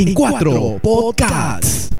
en cuatro podcasts.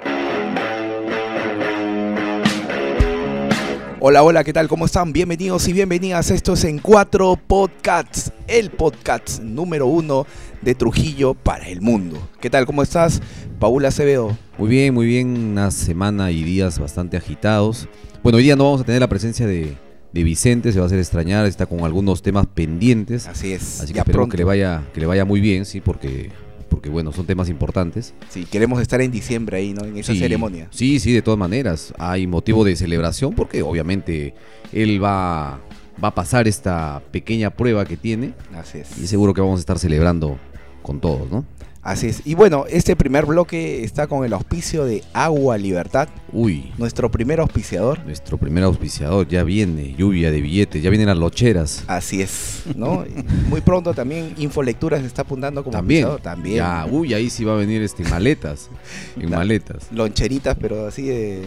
Hola, hola, ¿qué tal? ¿Cómo están? Bienvenidos y bienvenidas. Esto es En Cuatro Podcasts, el podcast número uno de Trujillo para el mundo. ¿Qué tal? ¿Cómo estás? Paula Acevedo. Muy bien, muy bien. Una semana y días bastante agitados. Bueno, hoy día no vamos a tener la presencia de, de Vicente, se va a hacer extrañar, está con algunos temas pendientes. Así es. Así que ya espero pronto. que le vaya, que le vaya muy bien, sí, porque, porque bueno, son temas importantes. Sí, queremos estar en diciembre ahí, ¿no? En esa Sí, ceremonia. Sí, sí, de todas maneras. Hay motivo de celebración porque obviamente él va, va a pasar esta pequeña prueba que tiene Así es. y seguro que vamos a estar celebrando con todos, ¿no? Así es. Y bueno, este primer bloque está con el auspicio de Agua Libertad, Uy, nuestro primer auspiciador. nuestro primer auspiciador ya viene, lluvia de billetes, ya vienen las locheras. Así es, ¿no? Muy pronto también Infolecturas se está apuntando como También, auspiciador. También. Ya, uy, ahí sí va a venir este maletas, en La- maletas. Loncheritas, pero así de...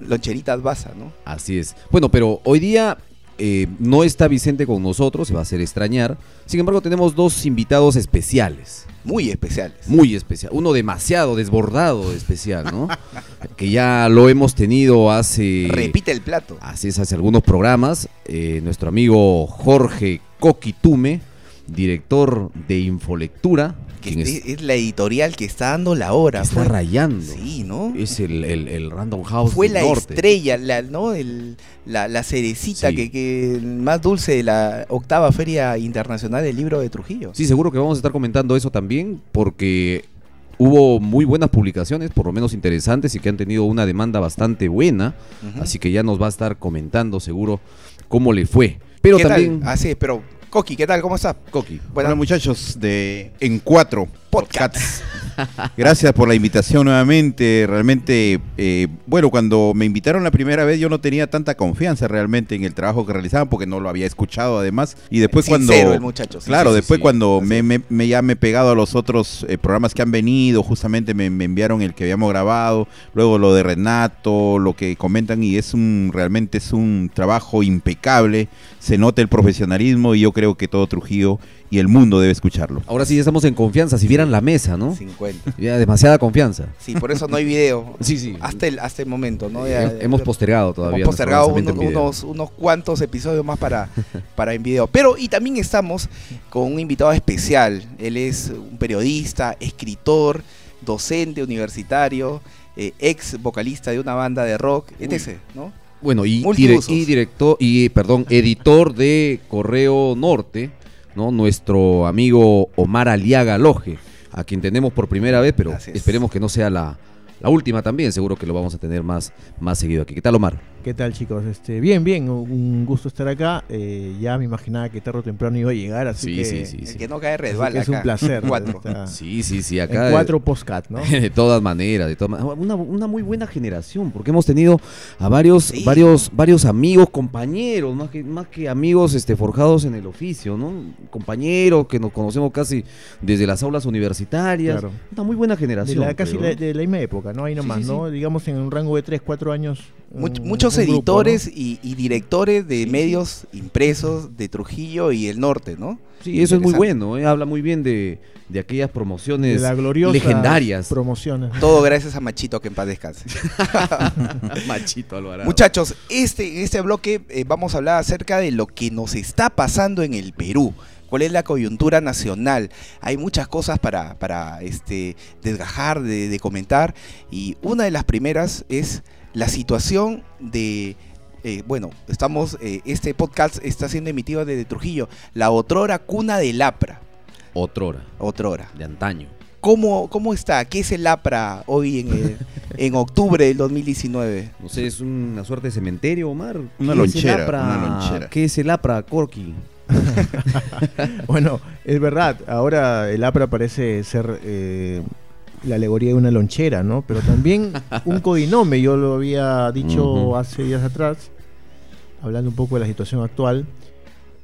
Loncheritas basa, ¿no? Así es. Bueno, pero hoy día eh, no está Vicente con nosotros, se va a hacer extrañar. Sin embargo, tenemos dos invitados especiales, Muy especiales. muy especial. Uno demasiado desbordado de especial, ¿no? que ya lo hemos tenido hace... Repite el plato. Así es, hace algunos programas. Eh, nuestro amigo Jorge Coquitume, director de Infolectura, Que quien es, es- la editorial que está dando la hora. está Fue- rayando. Sí, ¿no? Es el, el- el Random House Fue del la norte. estrella, la, ¿no? El- la, la cerecita Sí. que, que más dulce de la octava Feria Internacional del Libro de Trujillo. Sí, seguro que vamos a estar comentando eso también porque hubo muy buenas publicaciones, por lo menos interesantes y que han tenido una demanda bastante buena, así que ya nos va a estar comentando seguro cómo le fue. Pero ¿Qué también? Así es, pero Coqui, ¿qué tal? ¿Cómo estás? Coqui. Bueno, muchachos de En Cuatro Podcast. Podcasts. Gracias por la invitación nuevamente. Realmente, eh, bueno, cuando me invitaron la primera vez yo no tenía tanta confianza realmente en el trabajo que realizaban porque no lo había escuchado además. Y después Sincero cuando... el muchacho. sí, Claro, sí, sí, después sí. cuando me, me- me- ya me he pegado a los otros eh, programas que han venido, justamente me, me enviaron el que habíamos grabado, luego lo de Renato, lo que comentan y es un realmente es un trabajo impecable, se nota el profesionalismo y yo creo que todo Trujillo y el mundo debe escucharlo. Ahora sí ya estamos en confianza, si vieran la mesa, ¿no? 50. Ya demasiada confianza. Sí, por eso no hay video. Sí, sí. Hasta el, hasta el momento, ¿no? Ya- He- hemos postergado todavía. Hemos postergado unos, unos, unos cuantos episodios más para, para en video. Pero, y también estamos con un invitado especial. Él es un periodista, escritor, docente universitario, eh, ex vocalista de una banda de rock, etc. ¿no? Bueno, y, dire- y director, y perdón, editor de Correo Norte, ¿no? Nuestro amigo Omar Aliaga Loje, a quien tenemos por primera vez, pero es. esperemos que no sea la, la última también, seguro que lo vamos a tener más, más seguido aquí. ¿Qué tal, Omar? ¿Qué tal chicos? Este, bien, bien, un gusto estar acá. Eh, ya me imaginaba que tarde o temprano iba a llegar, así Sí, que, sí, sí, El sí. que no cae resbala. es un placer. Cuatro. Sí, sí, sí, en acá. cuatro postcat, ¿no? De todas maneras, de todas maneras. Una, una muy buena generación, porque hemos tenido a varios, Sí. varios, varios amigos, compañeros, más que, más que amigos este, forjados en el oficio, ¿no? Compañeros que nos conocemos casi desde las aulas universitarias. Claro. Una muy buena De generación. la, casi de la misma época, ¿no? Ahí nomás, sí, ¿no? Digamos en un rango de 3, 4 años. Much- un- muchos grupo, editores ¿no? y, y directores de medios impresos de Trujillo y el norte, ¿no? Sí, eso es muy bueno, ¿eh? habla muy bien de, de aquellas De promociones la gloriosa legendarias. promociones. Todo gracias a Machito que en paz descanse. Machito Alvarado. Muchachos, este, en este bloque eh, vamos a hablar acerca de lo que nos está pasando en el Perú. ¿Cuál es la coyuntura nacional? Hay muchas cosas para, para este, desgajar, de, de comentar. Y una de las primeras es la situación de... eh, bueno, estamos, eh, este podcast está siendo emitido desde Trujillo, la otrora cuna del APRA. Otrora, Otrora. de antaño. ¿Cómo, ¿Cómo está? ¿Qué es el APRA hoy en, el- en octubre del 2019? No sé, es una suerte de cementerio, Omar. Una ¿Qué es el lonchera, una lonchera. ¿Qué es el APRA, Corky? Bueno, es verdad, ahora el APRA parece ser eh, la alegoría de una lonchera, ¿no? Pero también un codinome, yo lo había dicho hace días atrás, hablando un poco de la situación actual,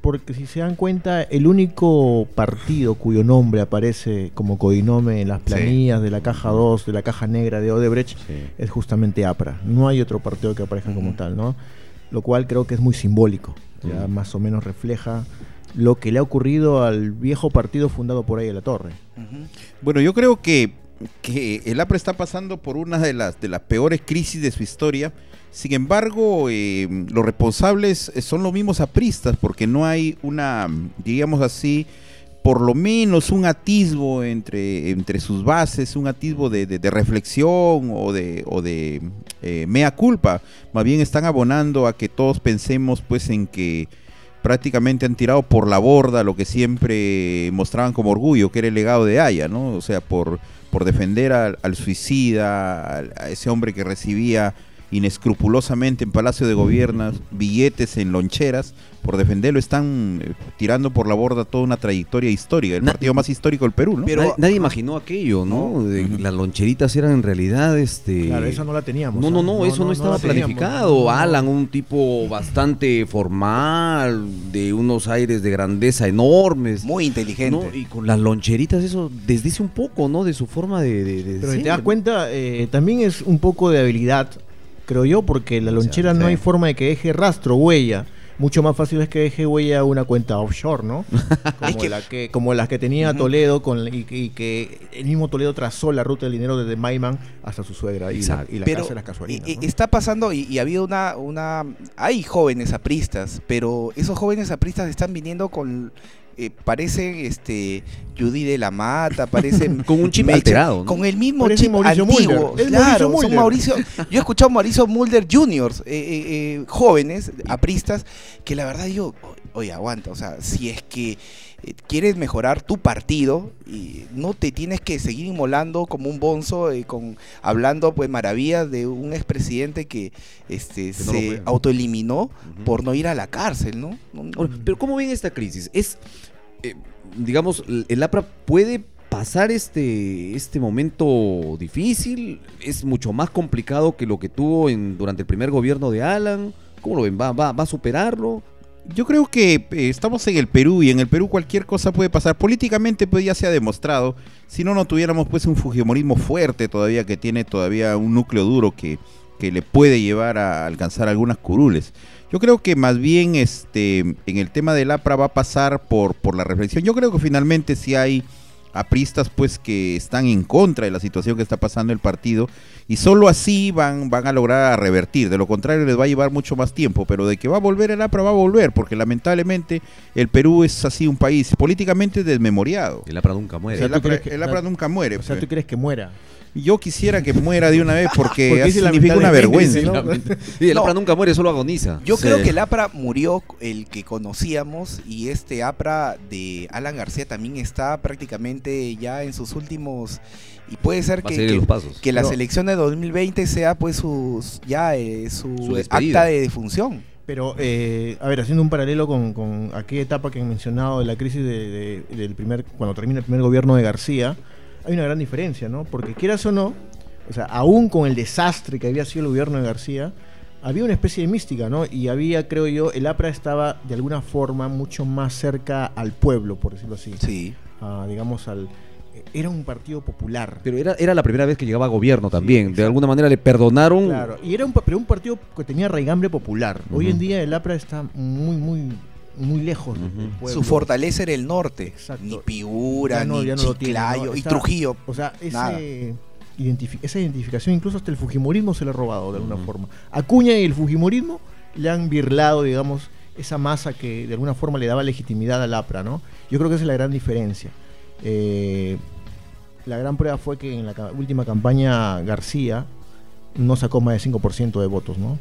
porque si se dan cuenta, el único partido cuyo nombre aparece como codinome en las planillas de la caja 2, de la caja negra de Odebrecht, es justamente APRA. No hay otro partido que aparezca como tal, ¿no? Lo cual creo que es muy simbólico. Ya Ujú. más o menos refleja lo que le ha ocurrido al viejo partido fundado por ahí en la torre. Bueno, yo creo que que el APRA está pasando por una de las, de las peores crisis de su historia. Sin embargo, eh, los responsables eh, son los mismos apristas, porque no hay una, diríamos así, por lo menos un atisbo entre, entre sus bases, un atisbo de, de- de reflexión o de, o de eh, mea culpa. Más bien están abonando a que todos pensemos pues en que prácticamente han tirado por la borda lo que siempre mostraban como orgullo, que era el legado de Haya, ¿no? O sea, por, por defender al, suicida, a ese hombre que recibía inescrupulosamente en Palacio de Gobierno billetes en loncheras, por defenderlo están eh, tirando por la borda toda una trayectoria histórica, el Na- partido más histórico del Perú, ¿no? Pero- nadie, nadie imaginó aquello, ¿no? De-. Las loncheritas eran en realidad este. Claro, esa no la teníamos. No, no, no, eso no, estaba planificado. Alan, un tipo bastante formal, de unos aires de grandeza enormes. Muy inteligente. ¿no? Y con las loncheritas, eso desdice un poco, ¿no? De su forma de. de- de Pero si ser, te das cuenta, eh, también es un poco de habilidad, creo yo, porque la lonchera no sí. hay forma de que deje rastro, huella. Mucho más fácil es que deje huella una cuenta offshore, ¿no? Como, Es que- la que, como las que tenía. Toledo con, y, y que el mismo Toledo trazó la ruta del dinero desde Maiman hasta su suegra y la, y la pero casa de las casuarinas. eh, ¿no? está pasando y, y ha habido una, una hay jóvenes apristas pero esos jóvenes apristas están viniendo con eh, parecen este Judy de la Mata parecen Con un chip Mecha, alterado, ¿no? con el mismo Parece chip Mauricio antiguo Mulder, claro Mauricio son. Mauricio yo he escuchado a Mauricio Mulder Juniors eh, eh, eh, jóvenes apristas que la verdad yo oye aguanta o sea si es que quieres mejorar tu partido y no te tienes que seguir inmolando como un bonzo eh, con hablando pues maravillas de un expresidente que este Que se autoeliminó por no ir a la cárcel, ¿no? Pero ¿cómo ven esta crisis? Es, eh, digamos, el- APRA puede pasar este, este momento difícil, es mucho más complicado que lo que tuvo en, durante el primer gobierno de Alan. ¿Cómo lo ven? ¿Va, va, va a superarlo? Yo creo que eh, estamos en el Perú y en el Perú cualquier cosa puede pasar. Políticamente pues ya se ha demostrado. Si no, no tuviéramos pues un fujimorismo fuerte todavía que tiene todavía un núcleo duro que, que le puede llevar a alcanzar algunas curules. Yo creo que más bien este en el tema del APRA va a pasar por, por la reflexión. Yo creo que finalmente si hay apristas pues que están en contra de la situación que está pasando el partido y solo así van, van a lograr revertir, de lo contrario les va a llevar mucho más tiempo, pero de que va a volver el APRA va a volver, porque lamentablemente el Perú es así un país políticamente desmemoriado. El APRA nunca muere. O sea, El ¿tú APRA, que- el nunca muere. o sea, pues. ¿tú crees que muera? Yo quisiera que muera de una vez porque, Porque significa una vergüenza. el No. APRA nunca muere, solo agoniza. Yo Sí. creo que el APRA murió el que conocíamos y este APRA de Alan García también está prácticamente ya en sus últimos y puede ser que, que- que la No. selección de 2020 sea pues sus ya eh, su, acta de defunción. Pero, eh, a ver, haciendo un paralelo con, con aquella etapa que han mencionado de la crisis de- de- del primer, cuando termina el primer gobierno de García, hay una gran diferencia, ¿no? Porque quieras o no, o sea, aún con el desastre que había sido el gobierno de García, había una especie de mística, ¿no? Y había, creo yo, el APRA estaba de alguna forma mucho más cerca al pueblo, por decirlo así. Sí. Ah, digamos, al. Era un partido popular. Pero era, era la primera vez que llegaba a gobierno también. de alguna manera le perdonaron. Claro, y era un, pero un partido que tenía raigambre popular. Hoy Ujú. en día el APRA está muy, muy, muy lejos del Ujú. pueblo. Su fortaleza era el norte. Exacto. Ni Piura, no- ni no tiene, Chiclayo, y Trujillo. O sea, Nada. ese identifi- esa identificación, incluso hasta el Fujimorismo se le ha robado de alguna forma. Acuña y el Fujimorismo le han birlado, digamos, esa masa que de alguna forma le daba legitimidad al APRA, ¿no? Yo creo que esa es la gran diferencia. Eh, la gran prueba fue que en la última campaña García no sacó más de 5% de votos, ¿no?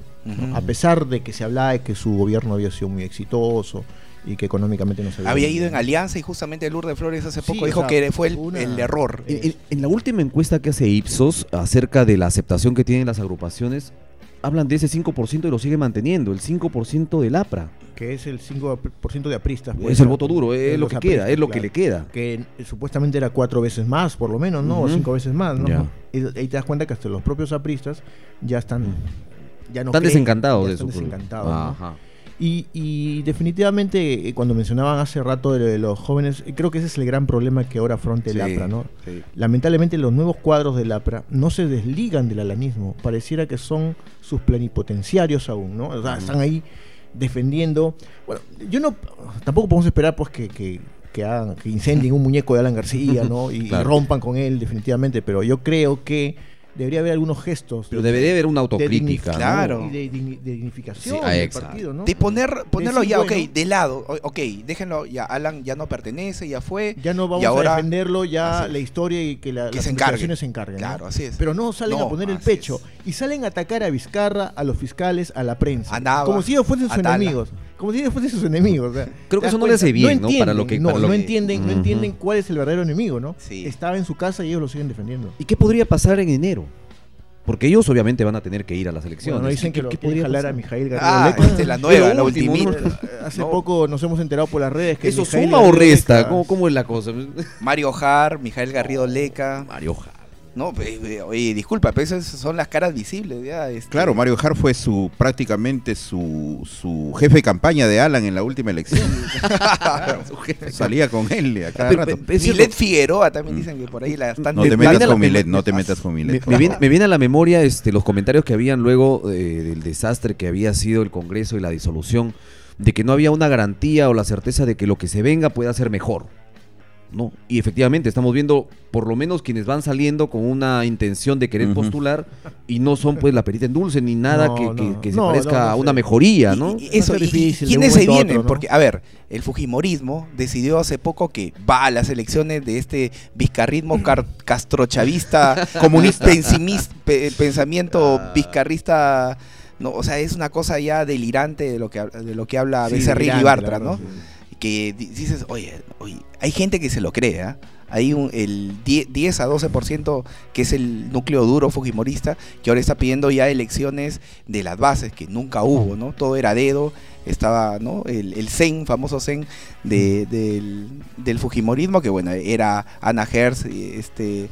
A pesar de que se hablaba de que su gobierno había sido muy exitoso y que económicamente no se Había ido en alianza y justamente Lourdes Flores hace Sí, poco o dijo sea, que fue el, una- el error. En, en- en la última encuesta que hace Ipsos acerca de la aceptación que tienen las agrupaciones, hablan de ese 5% y lo sigue manteniendo, el 5% del APRA. que es el 5% de apristas. pues, es el voto duro, es lo que queda, es lo que le queda. Que eh, supuestamente era cuatro veces más, por lo menos, ¿no? O cinco veces más, ¿no? Y ahí te das cuenta que hasta los propios apristas ya están... Ya no Están creen, desencantados ya de están su desencantados, ¿no? Ajá. Y, y definitivamente, eh, cuando mencionaban hace rato de, los jóvenes, eh, creo que ese es el gran problema que ahora afronta el Sí, APRA, ¿no? sí. Lamentablemente los nuevos cuadros del APRA no se desligan del alanismo, pareciera que son sus plenipotenciarios aún, ¿no? O sea, están ahí defendiendo. Bueno, yo no, tampoco podemos esperar pues que, que- que hagan, que incendien un muñeco de Alan García, ¿no? Y, rompan con él, definitivamente. Pero yo creo que debería haber algunos gestos. Pero de- debería haber una de autocrítica. Claro. Y de, digni- de dignificación Sí, ah, del exacto. partido, ¿no? De poner, ponerlo Decir, ya, ok, bueno. de lado. Ok, déjenlo, ya Alan ya no pertenece, ya fue. Ya no vamos y ahora, a defenderlo, ya la historia y que, la, Que las se se encarguen. ¿no? Claro, así es. Pero no salen No, a poner el pecho es. y salen a atacar a Vizcarra, a los fiscales, a la prensa. A Nava, como si ellos fuesen sus Tala. enemigos. Como si fuesen sus enemigos. o sea, Creo que ¿te eso no le hace bien, ¿no? Para lo que- no, para lo no que- entienden, no Ujú. entienden cuál es el verdadero enemigo, ¿no? Sí. Estaba en su casa y ellos lo siguen defendiendo. ¿Y qué podría pasar en enero? Porque ellos obviamente van a tener que ir a las elecciones. Bueno, no dicen ¿Qué- que lo qué quieren podría jalar a pasar? Mijail Garrido Ah, Leca. la nueva, la ultimita. ¿no? Hace No. poco nos hemos enterado por las redes que ¿Eso Mijail suma o Garrido resta? Leca- ¿Cómo, cómo es la cosa? Mario Har, Mijael Garrido Leca. Mario Jara. No, oye, disculpa, pero esas son las caras visibles. Ya, este. Claro, Mario Har fue su prácticamente su, su jefe de campaña de Alan en la última elección. Claro, Salía con él a cada Pero- rato. pero- es cierto. Milet Figueroa también dicen que por ahí la están No te me metas con Milet, no te metas con Me, Milet. me viene, me viene a la memoria este, los comentarios que habían luego eh, del desastre que había sido el Congreso y la disolución, de que no había una garantía o la certeza de que lo que se venga pueda ser mejor. ¿No? Y efectivamente estamos viendo por lo menos quienes van saliendo con una intención de querer postular y no son pues la perita en dulce ni nada No, que, que- no. que se No, parezca no, no a una mejoría, ¿no? y- y eso, y- y difícil ¿quiénes un se vienen? Porque, a ver, el Fujimorismo decidió hace poco que va a las elecciones de este vizcarrismo car- castrochavista, comunista, pe- pensamiento vizcarrista. No, o sea, es una cosa ya delirante de lo que, de lo que habla Sí, Becerril y Bartra, ¿no? sí. Que di- dices, oye, oye, hay gente que se lo cree, ¿ah? Hay un, el 10, 10 a 12% que es el núcleo duro fujimorista, que ahora está pidiendo ya elecciones de las bases, que nunca hubo, ¿no? Todo era dedo, estaba, ¿no? El, el zen, famoso zen de- del, del fujimorismo, que bueno, era Ana Herz, y este...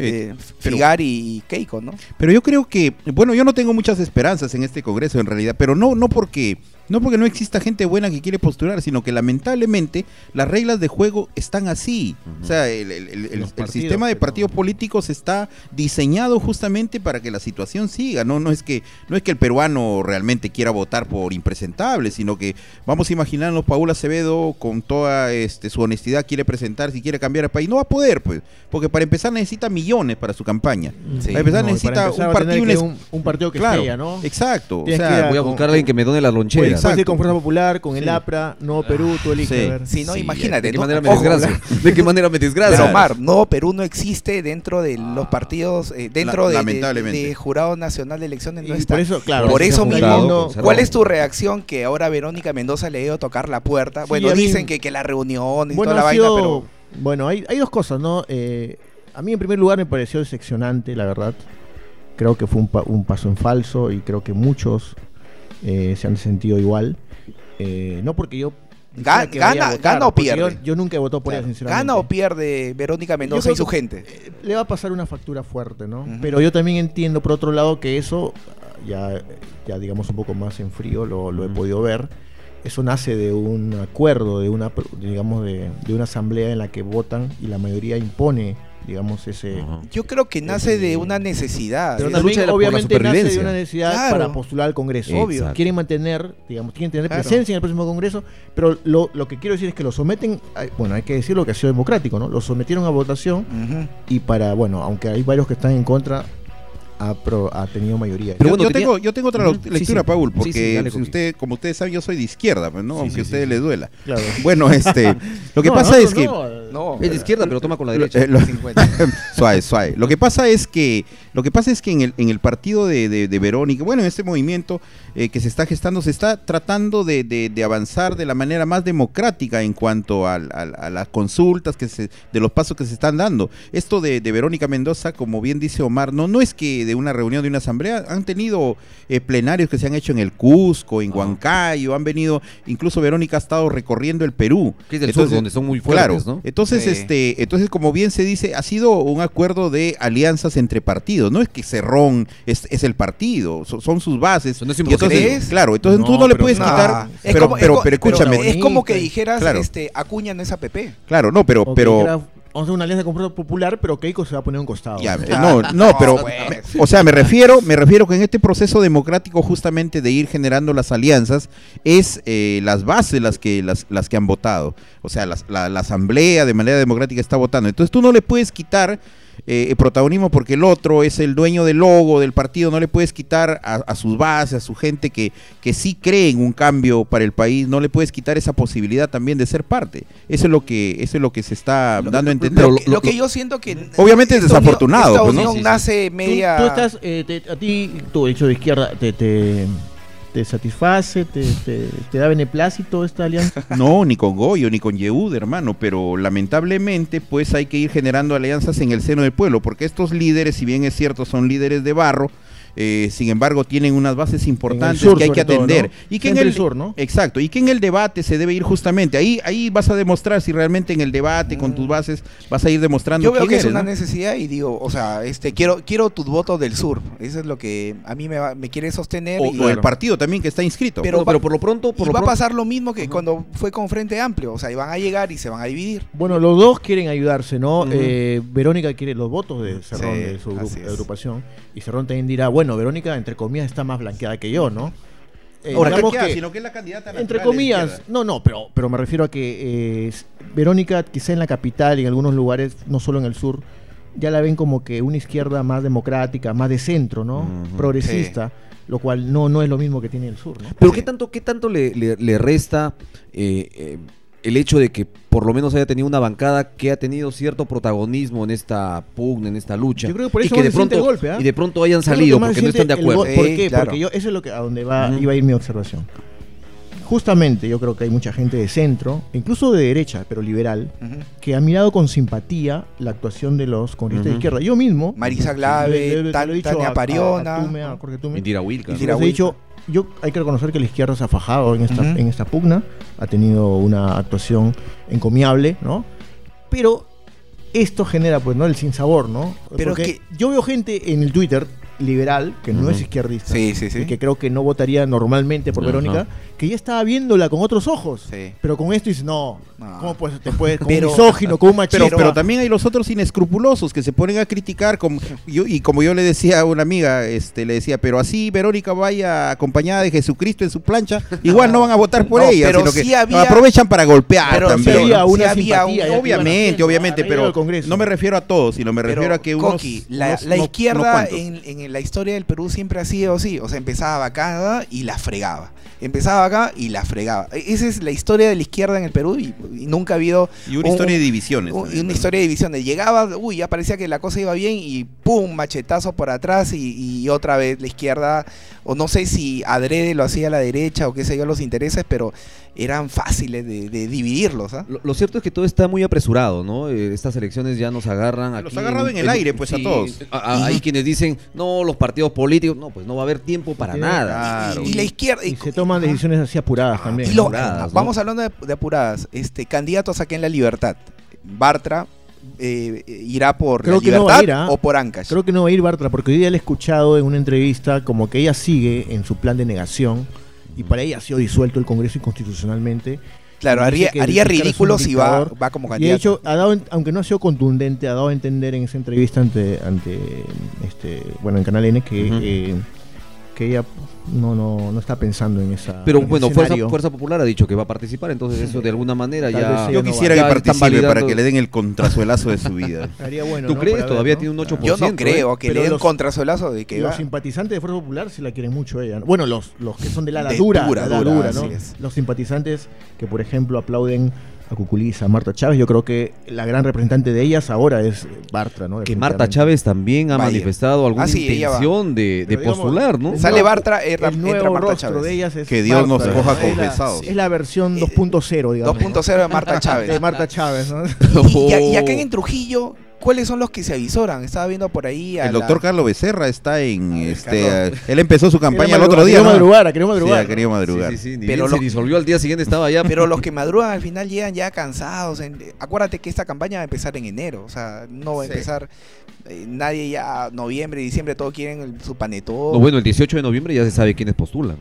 Eh, eh, Figari y Keiko, ¿no? Pero yo creo que, bueno, yo no tengo muchas esperanzas en este Congreso en realidad, pero no, no porque, no porque no exista gente buena que quiere postular, sino que lamentablemente las reglas de juego están así. O sea, el, el- el- el- Los el partidos, sistema de pero- partidos políticos está diseñado justamente para que la situación siga. No, no es que, no es que el peruano realmente quiera votar por impresentable, sino que vamos a imaginarnos Paula Acevedo con toda este, su honestidad quiere presentar, si quiere cambiar el país, no va a poder, pues, porque para empezar necesita millones para su campaña. Sí. Para empezar No, necesita para empezar un partido un, un partido que claro, sea, ¿no? Exacto. O sea, Voy a buscar a alguien que me done la lonchera. Puedes ir con Fuerza Popular, con el. APRA, Nuevo Perú, tú eliges. Sí. a ver. Si no, Sí, imagínate, ¿De qué ¿no? manera me desgracia? ¿De qué manera me desgracia? Pero Omar, no, Perú no existe dentro de los partidos, eh, dentro La- de, de- lamentablemente. de Jurado Nacional de Elecciones no Y está. por eso, claro, Por eso mismo. ¿Cuál es tu reacción que ahora Verónica Mendoza le ha ido a tocar la puerta? Sí, bueno, dicen que, que la reunión y Bueno, toda la ha vaina, sido- pero bueno hay, hay dos cosas, ¿no? Eh, a mí en primer lugar me pareció decepcionante, la verdad. Creo que fue un, pa- un paso en falso y creo que muchos eh, se han sentido igual. Eh, no porque yo... Ga- gana- votar, gana o pierde. Yo, yo nunca he votado por claro, ella, sinceramente. ¿gana o pierde Verónica Mendoza y su gente? Eh, le va a pasar una factura fuerte, ¿no? Pero yo también entiendo, por otro lado, que eso, ya, ya digamos un poco más en frío, lo, lo he podido ver. Eso nace de un acuerdo, de una, digamos, de, de una asamblea en la que votan y la mayoría impone, digamos, ese... Ajá. Yo creo que nace de una necesidad. Pero una lucha de la- por la obviamente, nace de una necesidad Claro. para postular al Congreso. Obvio. Obvio. Quieren mantener, digamos, quieren tener Claro. presencia en el próximo Congreso, pero lo, lo que quiero decir es que lo someten, a- bueno, hay que decirlo que ha sido democrático, ¿no? Lo sometieron a votación y para, bueno, aunque hay varios que están en contra, ha, pro- ha tenido mayoría. Pero yo, bueno, yo tenía- tengo, yo tengo otra lectura, sí. Paul, porque dale, usted, como ustedes saben, yo soy de izquierda, ¿no? Sí, aunque sí, a ustedes sí. les duela. Claro. Bueno, este, lo que No, pasa no, es que no, No, Es de izquierda, pero toma con la derecha. Eh, lo- 50. suave, suave. Lo que pasa es que lo que pasa es que en el, en el partido de, de- de Verónica, bueno, en este movimiento eh, que se está gestando, se está tratando de, de- avanzar de la manera más democrática en cuanto a, las consultas que se, de los pasos que se están dando. Esto de, Verónica Mendoza, como bien dice Omar, no, no es que de una reunión de una asamblea, han tenido eh, plenarios que se han hecho en el Cusco, en Ajá. Huancayo, han venido, incluso Verónica ha estado recorriendo el Perú. Que es del sur, Entonces, donde son muy Claro, fuertes, ¿no? entonces, Sí. este, entonces como bien se dice, ha sido un acuerdo de alianzas entre partidos. No es que Cerrón es, es el partido, so- son sus bases. Y entonces, claro, entonces tú No, le puedes quitar, Es pero, como- es pero, pero escúchame, es como que dijeras, Claro. este, Acuña no es APP. claro, no, pero, pero, vamos a hacer una alianza con Popular, pero Keiko se va a poner a un costado. Ya, ¿no? no, no, pero, pues. me- o sea, me refiero, me refiero que en este proceso democrático justamente de ir generando las alianzas es eh, las bases las que las, las que han votado, o sea, las- la, la asamblea de manera democrática está votando. Entonces tú no le puedes quitar eh, el protagonismo porque el otro es el dueño del logo del partido, no le puedes quitar a, a sus bases, a su gente que, que sí cree en un cambio para el país, no le puedes quitar esa posibilidad también de ser parte. Eso es lo que, eso es lo que se está Lo- dando a entender. Lo, lo- que- lo que yo siento que... Obviamente es unión- desafortunado, pues, ¿no? unión Sí, sí. nace Tú- media... Tú, estás, eh, te- a ti, tu hecho de izquierda, te, te, te satisface, te, te, da beneplácito esta alianza. No, ni con Goyo, ni con Yehud, hermano, pero lamentablemente pues hay que ir generando alianzas en el seno del pueblo, porque estos líderes, si bien es cierto, son líderes de barro, eh, sin embargo tienen unas bases importantes sur, que hay que todo, atender. ¿no? Y que en Centro y el sur, ¿no? Exacto, y que en el debate se debe ir justamente, ahí, ahí vas a demostrar si realmente en el debate con tus bases vas a ir demostrando Yo veo quién que es eres, una ¿no? necesidad y digo, o sea, este quiero quiero tus votos del sur. Eso es lo que a mí me, va- me quiere sostener. O, y, o el partido también que está inscrito. Pero Pero, va- pero por lo pronto, por y lo va a pasar lo mismo que cuando fue con Frente Amplio. O sea, iban a llegar y se van a dividir. Bueno, los dos quieren ayudarse, ¿no? Eh, Verónica quiere los votos de Cerrón, Sí, de su es. agrupación. Y Cerrón también dirá, bueno, Verónica, entre comillas, está más blanqueada que yo, ¿no? Eh, Ahora, Sino que es la candidata entre comillas, no, no, pero, pero me refiero a que eh, Verónica, quizá en la capital y en algunos lugares, no solo en el sur, ya la ven como que una izquierda más democrática, más de centro, ¿no? Progresista, lo cual no, no es lo mismo que tiene el sur, ¿no? Pero Sí. ¿qué tanto, qué tanto le, le- le resta eh, eh, el hecho de que por lo menos haya tenido una bancada que ha tenido cierto protagonismo en esta pugna, en esta lucha? Yo creo que por y eso que más de pronto golpe, ¿ah? y de pronto hayan que salido porque no están de acuerdo. ¿Por qué? claro. Porque yo, eso es lo que a donde va, iba a ir mi observación. Justamente yo creo que hay mucha gente de centro, incluso de derecha, pero liberal, que ha mirado con simpatía la actuación de los congresistas de Ujú. izquierda. Yo mismo. Marisa Glave, Tania Pariona. a Tume, a Jorge Tume. Indira Wilca. Y he dicho, yo hay que reconocer que la izquierda se ha fajado en esta, en esta pugna, ha tenido una actuación encomiable, ¿no? Pero esto genera, pues, ¿no? El sinsabor, ¿no? Pero Porque que- yo veo gente en el Twitter liberal, que no es izquierdista, Sí, sí, sí. y que creo que no votaría normalmente por. Verónica, que ya estaba viéndola con otros ojos. Pero con esto dices, no, No. ¿cómo pues te puedes, como Pero- un misógino, como un machista? Pero, pero también hay los otros inescrupulosos que se ponen a criticar como yo, y como yo le decía a una amiga, este le decía, pero así Verónica vaya acompañada de Jesucristo en su plancha, igual no van a votar por No, ella, pero sino que había- aprovechan para golpear Pero también. había una había un- Obviamente, obviamente, pero no me refiero a todos, sino me refiero a que unos, la, izquierda unos cuantos. En, la historia del Perú siempre ha sido así. O sea, empezaba acá y la fregaba. Empezaba acá y la fregaba. E- Esa es la historia de la izquierda en el Perú y, y nunca ha habido y una un- historia de divisiones. un- también, una historia de divisiones. Llegaba, uy, ya parecía que la cosa iba bien y pum, machetazo por atrás y, y otra vez la izquierda, o no sé si adrede lo hacía la derecha o qué sé yo, los intereses, pero eran fáciles de, de dividirlos. ¿ah? Lo, lo cierto es que todo está muy apresurado, ¿no? Eh, estas elecciones ya nos agarran Los aquí ha agarrado en el aire, pues, a todos. a- a- hay quienes dicen, no, los partidos políticos, no, pues no va a haber tiempo para nada. Claro. Y, y la izquierda... Y se toman decisiones así apuradas también. Y lo- apuradas, ¿no? Vamos hablando de, de apuradas. Este, candidatos aquí en La Libertad. Bartra eh, irá por Creo La que no Libertad va a ir, ¿ah? o por Ancash. Creo que no va a ir Bartra, porque hoy día le he escuchado en una entrevista como que ella sigue en su plan de negación y para ella ha sido disuelto el Congreso inconstitucionalmente. claro, haría, haría ridículo si va, va como Y de candidato. hecho, ha dado, aunque no ha sido contundente, ha dado a entender en esa entrevista ante, ante este, bueno, en Canal N que, Ujú. eh, que ella no, no, no está pensando en esa. Pero en bueno, Fuerza. Fuerza Popular ha dicho que va a participar, entonces eso de alguna manera Tal ya... Yo no quisiera que participe para que le den el contrasuelazo de su vida. Estaría bueno. ¿Tú ¿no? crees? Para Todavía tiene un 8%. Yo no ¿eh? creo que Pero le den los- contrasuelazo de que los va. simpatizantes de Fuerza Popular se la quieren mucho ella. ¿no? Bueno, los, los que son de la De dura, dura, la dura, dura, ¿no? Los simpatizantes que, por ejemplo, aplauden a Cuculiza, a Marta Chávez, yo creo que la gran representante de ellas ahora es eh, Bartra, ¿no? Que Marta. Chávez también ha Vaya. manifestado alguna Ah, sí, intención de, de digamos, postular, ¿no? Sale Bartra, entra- el entra nuevo Marta rostro Chávez. de ellas es Que Dios nos Bartra, coja ¿no? Es la- confesados. Es la versión Eh, 2.0, digamos. 2.0 de Marta De Chávez. Marta Chávez, ¿no? Y, y- y acá en Trujillo, ¿cuáles son los que se avisoran? Estaba viendo por ahí a El la- doctor Carlos Becerra está en ver, este Carlos. él empezó su campaña Quería el otro día, Quería ¿no? madrugar, quería Sí, madrugar. querido madrugar. Sí, sí, sí, Pero se disolvió al día siguiente, estaba ya... Pero los que madrugan al final llegan ya cansados. en- acuérdate que esta campaña va a empezar en enero. O sea, no va a Sí. empezar. eh, nadie ya, noviembre, diciembre, todos quieren el- su panetón. No, bueno, el 18 de noviembre ya se sabe quiénes postulan.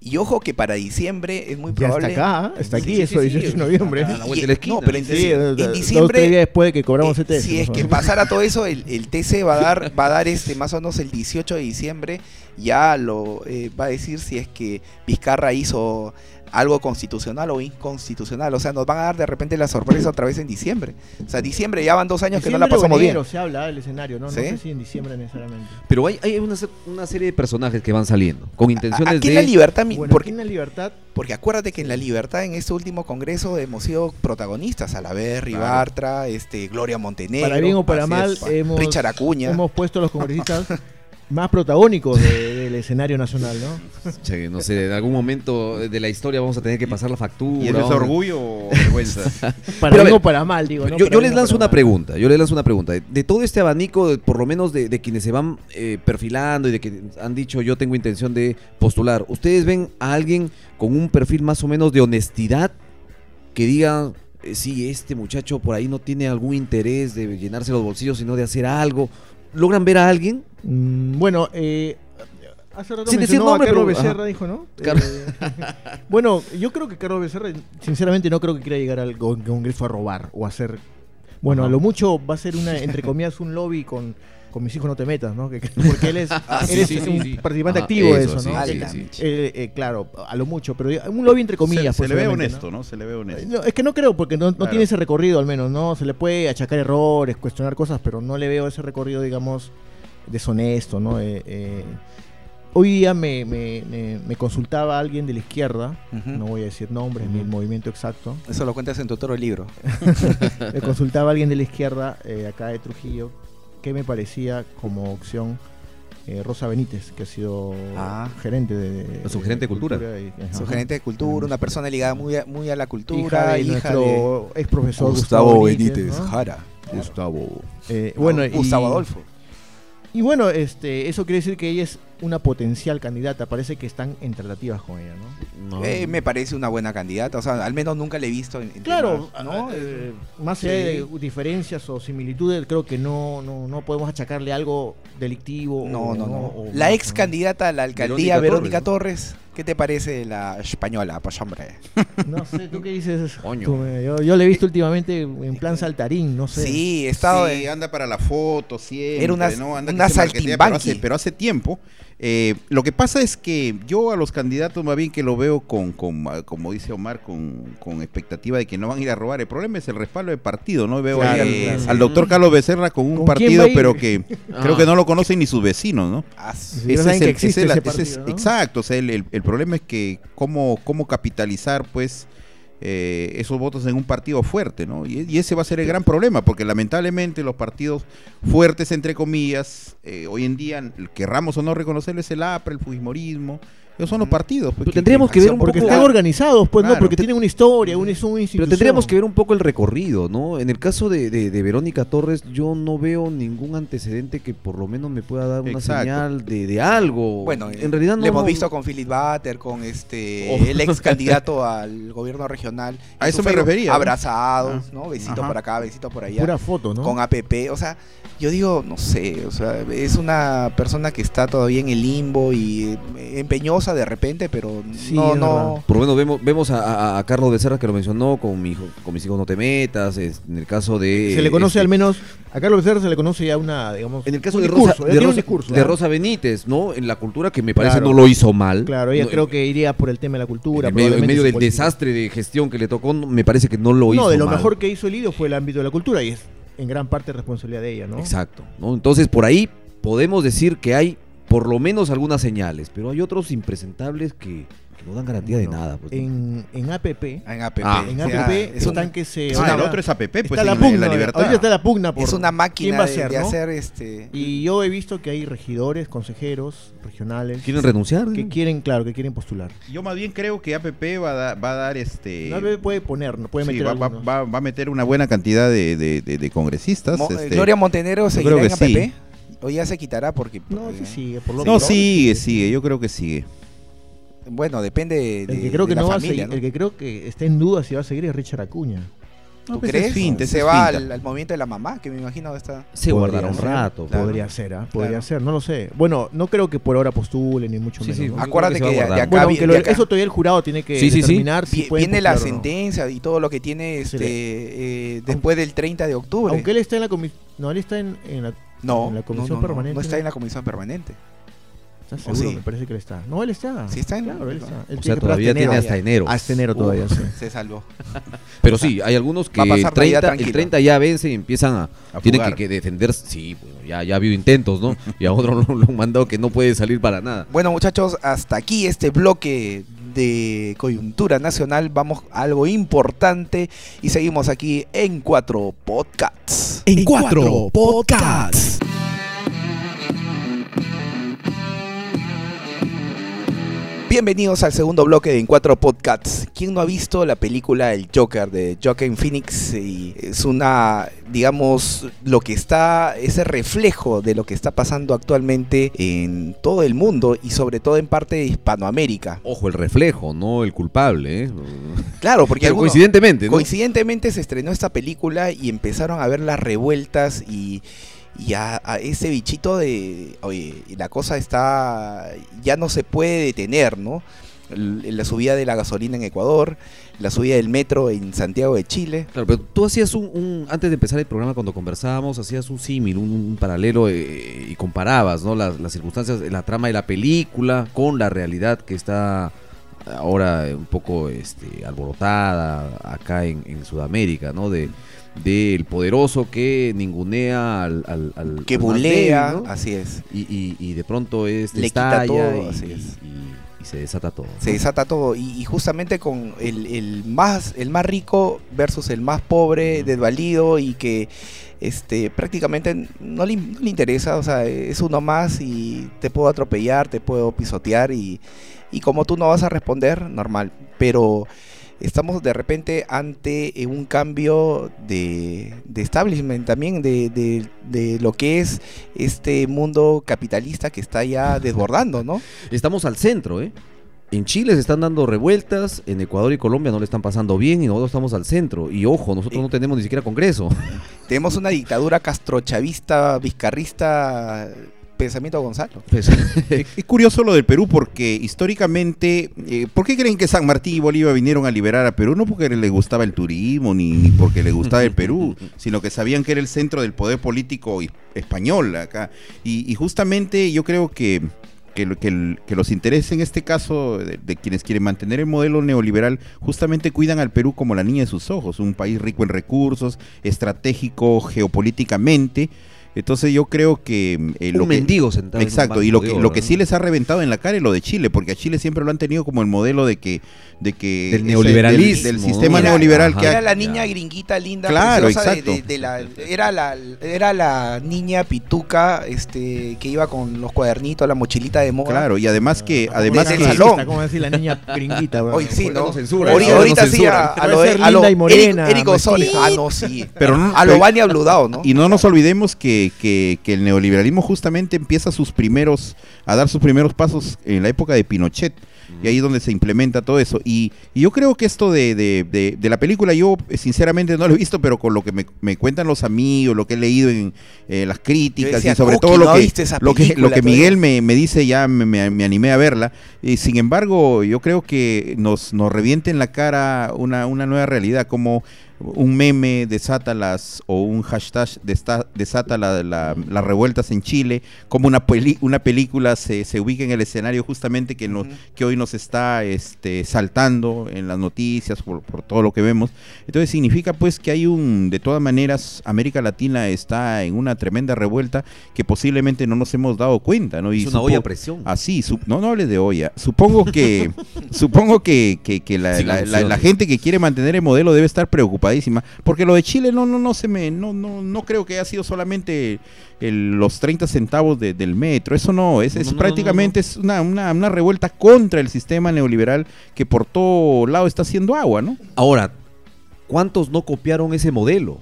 Y ojo que para diciembre es muy Ya probable. está acá, ¿eh? está aquí, Sí, eso, sí, 18 sí. de noviembre. A la esquina. No, pero en, en dos, diciembre. días después de que cobramos eh, ETS. si es que pasara todo eso, el, el TC va a dar, va a dar este más o menos el 18 de diciembre. Ya lo eh, va a decir si es que Vizcarra hizo algo constitucional o inconstitucional. O sea, nos van a dar de repente la sorpresa otra vez en diciembre. O sea, diciembre ya van dos años que no la Diciembre pasamos bien. se habla del escenario, ¿no? ¿Sí? No sé si en diciembre necesariamente. Pero hay, hay una, una serie de personajes que van saliendo con intenciones Aquí de... en la libertad, Bueno, porque, aquí en la libertad, porque acuérdate que en la libertad en este último congreso hemos sido protagonistas, Alaber, Claro. Bartra, este, Gloria Montenegro, para bien o para mal, es. hemos, Richard Acuña. hemos puesto a los congresistas más protagónicos de- del escenario nacional, ¿no? Che, no sé, en algún momento de la historia vamos a tener que pasar la factura. ¿Y eso es orgullo o vergüenza? Para bien o para mal, digo. ¿no? Yo, les lanzo una mal. pregunta, yo les lanzo una pregunta. De todo este abanico, de- por lo menos de, de quienes se van eh, perfilando y de que han dicho yo tengo intención de postular, ¿ustedes ven a alguien con un perfil más o menos de honestidad que diga, eh, sí, este muchacho por ahí no tiene algún interés de llenarse los bolsillos, sino de hacer algo? ¿Logran ver a alguien? Mm, bueno, eh, hace rato Sin decir mencionó nombre, a Carlos pero- Becerra, ajá. dijo, ¿no? Car- Eh, bueno, yo creo que Carlos Becerra, sinceramente, no creo que quiera llegar al go- Congreso a robar o a hacer. Bueno, Ajá. a lo mucho va a ser una, entre comillas, un lobby con. Con mis hijos no te metas, ¿no? Que- que- porque él es, Ah, él es sí, un sí. participante activo de eso, ¿no? eh, eh, claro, a lo mucho, pero un lobby entre comillas. se, pues, se le ve honesto, ¿no? Se le ve honesto. no, es que no creo, porque no, no tiene ese recorrido al menos, ¿no? Se le puede achacar errores, cuestionar cosas, pero no le veo ese recorrido, digamos, deshonesto, ¿no? Eh, eh, hoy día me, me- me- me consultaba alguien de la izquierda, no voy a decir nombres ni el movimiento exacto, Eso lo cuentas en tu otro libro. me consultaba alguien de la izquierda, eh, acá de Trujillo, que me parecía como opción eh, Rosa Benítez, que ha sido Ah. gerente de... Su gerente de cultura. y- ajá. Su gerente de cultura, una persona ligada muy a, muy a la hija cultura, de hija, nuestro ex profesor Gustavo Benítez ¿no? Jara. Gustavo. Eh, bueno, y- Gustavo Adolfo. Y bueno, este, eso quiere decir que ella es una potencial candidata. Parece que están en tratativas con ella, ¿no? Eh, me parece una buena candidata, o sea, al menos nunca le he visto en, en Claro, temas, ¿no? ¿no? Eh, más sí. allá de diferencias o similitudes, creo que no, no, no podemos achacarle algo delictivo. no, o- no, no. o La más, ex candidata a la alcaldía, Verónica Verónica, Torres, ¿qué te parece la española? Pues hombre. No sé, ¿tú qué dices? Coño. Tú, eh, yo, yo le he visto últimamente en plan saltarín, no sé. Sí, estado Sí, anda para la foto siempre, Era una- ¿no? Anda que una se marquetea, pero hace, pero hace tiempo. Eh, lo que pasa es que yo a los candidatos más bien que lo veo con, con ah, como dice Omar, con, con expectativa de que no van a ir a robar. El problema es el respaldo del partido, ¿no? Veo Claro, ahí al, claro. al doctor Carlos Becerra con un ¿Con quién va partido, pero que creo que no lo conocen ni sus vecinos. Ah, ¿no? Exacto, o sea, el, el- el problema es que cómo, cómo capitalizar pues eh, esos votos en un partido fuerte, ¿no? Y, ese va a ser el gran problema, porque lamentablemente los partidos fuertes, entre comillas, eh, hoy en día, querramos o no reconocerles el APRA, el Fujimorismo, esos son los partidos. pues, Pero tendríamos que ver un Porque poco- están organizados, pues no, porque tienen una historia, un, es una Pero tendríamos que ver un poco el recorrido, ¿no? En el caso de, de- de Verónica Torres, yo no veo ningún antecedente que por lo menos me pueda dar una Exacto. señal de, de algo. Bueno, en realidad no. le hemos visto con Philip Butter, con este Oh. el ex candidato al gobierno regional. A eso me refería. Abrazados, Ah. ¿no? Besito Ajá. por acá, besito por allá. Pura foto, ¿no? Con APP, o sea, yo digo, no sé, o sea, es una persona que está todavía en el limbo y eh, de repente, pero Sí, no, no. Por lo menos vemos, vemos a, a- a Carlos Becerra que lo mencionó con mi hijo, con mis hijos no te metas, es- en el caso de se le conoce este, al menos, a Carlos Becerra se le conoce ya una, digamos, en el caso un de discurso, Rosa, de Rosa- discurso, de ¿no? Rosa Benítez, ¿no? En la cultura que me parece Claro. no lo hizo mal. Claro, ella No, creo que iría por el tema de la cultura. en medio, en del política. desastre de gestión que le tocó, no- me parece que no lo hizo No, de lo mal. mejor que hizo el IDO fue el ámbito de la cultura y es en gran parte responsabilidad de ella, ¿no? Exacto. ¿no? Entonces, por ahí podemos decir que hay por lo menos algunas señales, pero hay otros impresentables que, que no dan garantía de nada. pues, ¿no? En, en APP, En APP. Ah. en o sea, APP es, un- están que se... Ah, el otro es APP, pues está en la la, pugna, en la libertad. ahorita está la pugna por es una quién máquina va a de, ser, de ¿no? hacer este. Y yo he visto que hay regidores, consejeros, regionales ¿Quieren renunciar? que ¿no? quieren, claro, que quieren postular. Yo más bien creo que APP va a, da- va a dar este... No APP puede poner, no puede sí, meter va, va- a meter una buena cantidad de, de- de- de congresistas. Mo- este. Gloria Montenegro seguirá en APP. O ya se quitará porque. No, sí eh, sigue, por lo No, sigue, sigue, yo creo que sigue. Bueno, depende de, El que creo de que la no va a seguir, ¿no? el que creo que está en duda si va a seguir es Richard Acuña. ¿Tú No, pues crees? es finta, ese Se es va al, al movimiento de la mamá, que me imagino está. Se guardará un ser, rato. claro. Podría ser, ¿ah? Podría Claro. ser, no lo sé. Bueno, no creo que por ahora postule ni mucho Sí, menos. sí. ¿no? Yo Acuérdate que que, de acá, Bueno, de eso todavía el jurado tiene que Sí, sí, sí. determinar si pueden viene la no. sentencia y todo lo que tiene Sí, este eh, después del 30 de octubre. Aunque él está en la comisión. No, él está en, en la. No, en la no, comisión no, no, permanente. no está en la comisión permanente. ¿Estás ¿O seguro? sí? Me parece que él está. No, él está. Sí está en- Claro, él está. Él O tiene sea, todavía tiene enero. hasta enero. Hasta enero Uf, todavía, sí. Se salvó. Pero sí, hay algunos que el pasar Navidad 30, el tranquilo. 30 ya vence y empiezan a... A tienen que, que defender... Sí, bueno, ya, ya ha habido intentos, ¿no? y a otro lo, lo han mandado que no puede salir para nada. Bueno, muchachos, hasta aquí este bloque de coyuntura nacional. Vamos a algo importante y seguimos aquí en Cuatro Podcasts. En cuatro podcasts. Bienvenidos al segundo bloque de En Cuatro Podcasts. ¿Quién no ha visto la película El Joker de Joaquin Phoenix? Y es una, digamos, lo que está, ese reflejo de lo que está pasando actualmente en todo el mundo y sobre todo en parte de Hispanoamérica. Ojo, el reflejo, no el culpable, ¿eh? Claro, porque Pero algunos- coincidentemente, ¿no? Coincidentemente se estrenó esta película y empezaron a ver las revueltas y, y a, ese bichito de, oye, la cosa está, ya no se puede detener, ¿no? La subida de la gasolina en Ecuador, la subida del metro en Santiago de Chile. Claro, pero tú hacías un, antes de empezar el programa cuando conversábamos, hacías un símil, un, paralelo eh, y comparabas, ¿no? Las, las circunstancias, la trama de la película con la realidad que está ahora un poco este, alborotada acá en, en Sudamérica, ¿no? De del poderoso que ningunea al, al, al- Que al más bulea, débil, ¿no? así es. y, y- y de pronto es Le quita todo, y, así es. y- y se desata todo. Se desata todo y, justamente con el, el más el más rico versus el más pobre, desvalido y que este prácticamente no le, no le interesa, o sea, es uno más y te puedo atropellar, te puedo pisotear y, y como tú no vas a responder, normal, pero estamos de repente ante eh, un cambio de, de establishment también, de, de- de lo que es este mundo capitalista que está ya desbordando, ¿no? Estamos al centro, ¿eh? En Chile se están dando revueltas, en Ecuador y Colombia no le están pasando bien y nosotros estamos al centro. Y ojo, nosotros Y- no tenemos ni siquiera Congreso. Tenemos una dictadura castrochavista, vizcarrista, pensamiento Gonzalo. Pues, Es es curioso lo del Perú porque históricamente, eh, ¿por qué creen que San Martín y Bolívar vinieron a liberar a Perú? No porque les gustaba el turismo ni, ni porque les gustaba el Perú, sino que sabían que era el centro del poder político español acá. Y, y justamente yo creo que, que, los intereses en este caso de, de quienes quieren mantener el modelo neoliberal justamente cuidan al Perú como la niña de sus ojos, un país rico en recursos, estratégico geopolíticamente. Entonces yo creo que eh, un lo que, mendigo sentado. en un Exacto, banco y lo que, oro, lo que ¿no? sí les ha reventado en la cara es lo de Chile, porque a Chile siempre lo han tenido como el modelo de que... De que Del neoliberalismo, Del, del sistema Era- neoliberal ajá. que Era ha- la niña Ya. gringuita linda, Claro, preciosa de- exacto. de- de la, era la era la niña pituca este que iba con los cuadernitos, la mochilita de moda. Claro, y adás que... Además Desde que el salón. ¿Cómo decir la niña gringuita? Hoy sí, Ahorita ¿no? censuran, Ahorita, ahorita no sí a, a lo, a lo linda y morena, Eric, Eric. Ah, no, sí. Pero no- a lo Bani Abludado, ¿no? Y no nos olvidemos que, que- que el neoliberalismo justamente empieza sus primeros, a dar sus primeros pasos en la época de Pinochet. Y ahí es donde se implementa todo eso. Y, y yo creo que esto de, de- de- de la película, yo eh, sinceramente no lo he visto, pero con lo que me, me cuentan los amigos, lo que he leído en eh, las críticas decía, y sobre "Coqui, todo lo ¿no que, lo que, película lo que todavía?" Miguel me, me dice, ya me, me- me animé a verla. Y sin embargo, yo creo que nos, nos reviente en la cara una, una nueva realidad, como un meme desata las, o un hashtag desta- desata la- la- las revueltas en Chile, como una, peli- una película se, se ubica en el escenario justamente que, nos- que hoy nos está este, saltando en las noticias por, por todo lo que vemos. Entonces significa pues que hay un, de todas maneras, América Latina está en una tremenda revuelta que posiblemente no nos hemos dado cuenta, ¿no? Es una olla a presión. Así, su- no, no hables de olla. Supongo que, supongo que, que- que la, Sin la- la- alusiones. la gente que quiere mantener el modelo debe estar preocupadísima, porque lo de Chile no, no, no se me, no, no, no creo que haya sido solamente el- los 30 centavos de- del metro. Eso no, es, No, es no, prácticamente es una, una, una revuelta contra el sistema neoliberal que por todo lado está haciendo agua, ¿no? Ahora, ¿cuántos no copiaron ese modelo?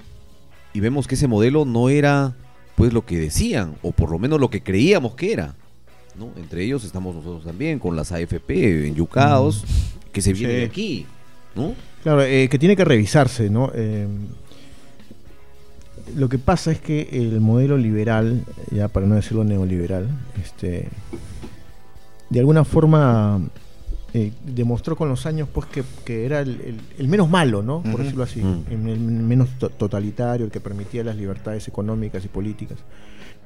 Y vemos que ese modelo no era pues lo que decían, o por lo menos lo que creíamos que era. ¿No? Entre ellos estamos nosotros también, con las AFP enyucados, que se vienen Sí. aquí. ¿no? Claro, eh, que tiene que revisarse, ¿no? Eh, lo que pasa es que el modelo liberal, ya para no decirlo neoliberal, este, de alguna forma eh, demostró con los años pues que, que era el, el- el menos malo, ¿no? Por decirlo así, Mm. el, el menos to- totalitario, el que permitía las libertades económicas y políticas.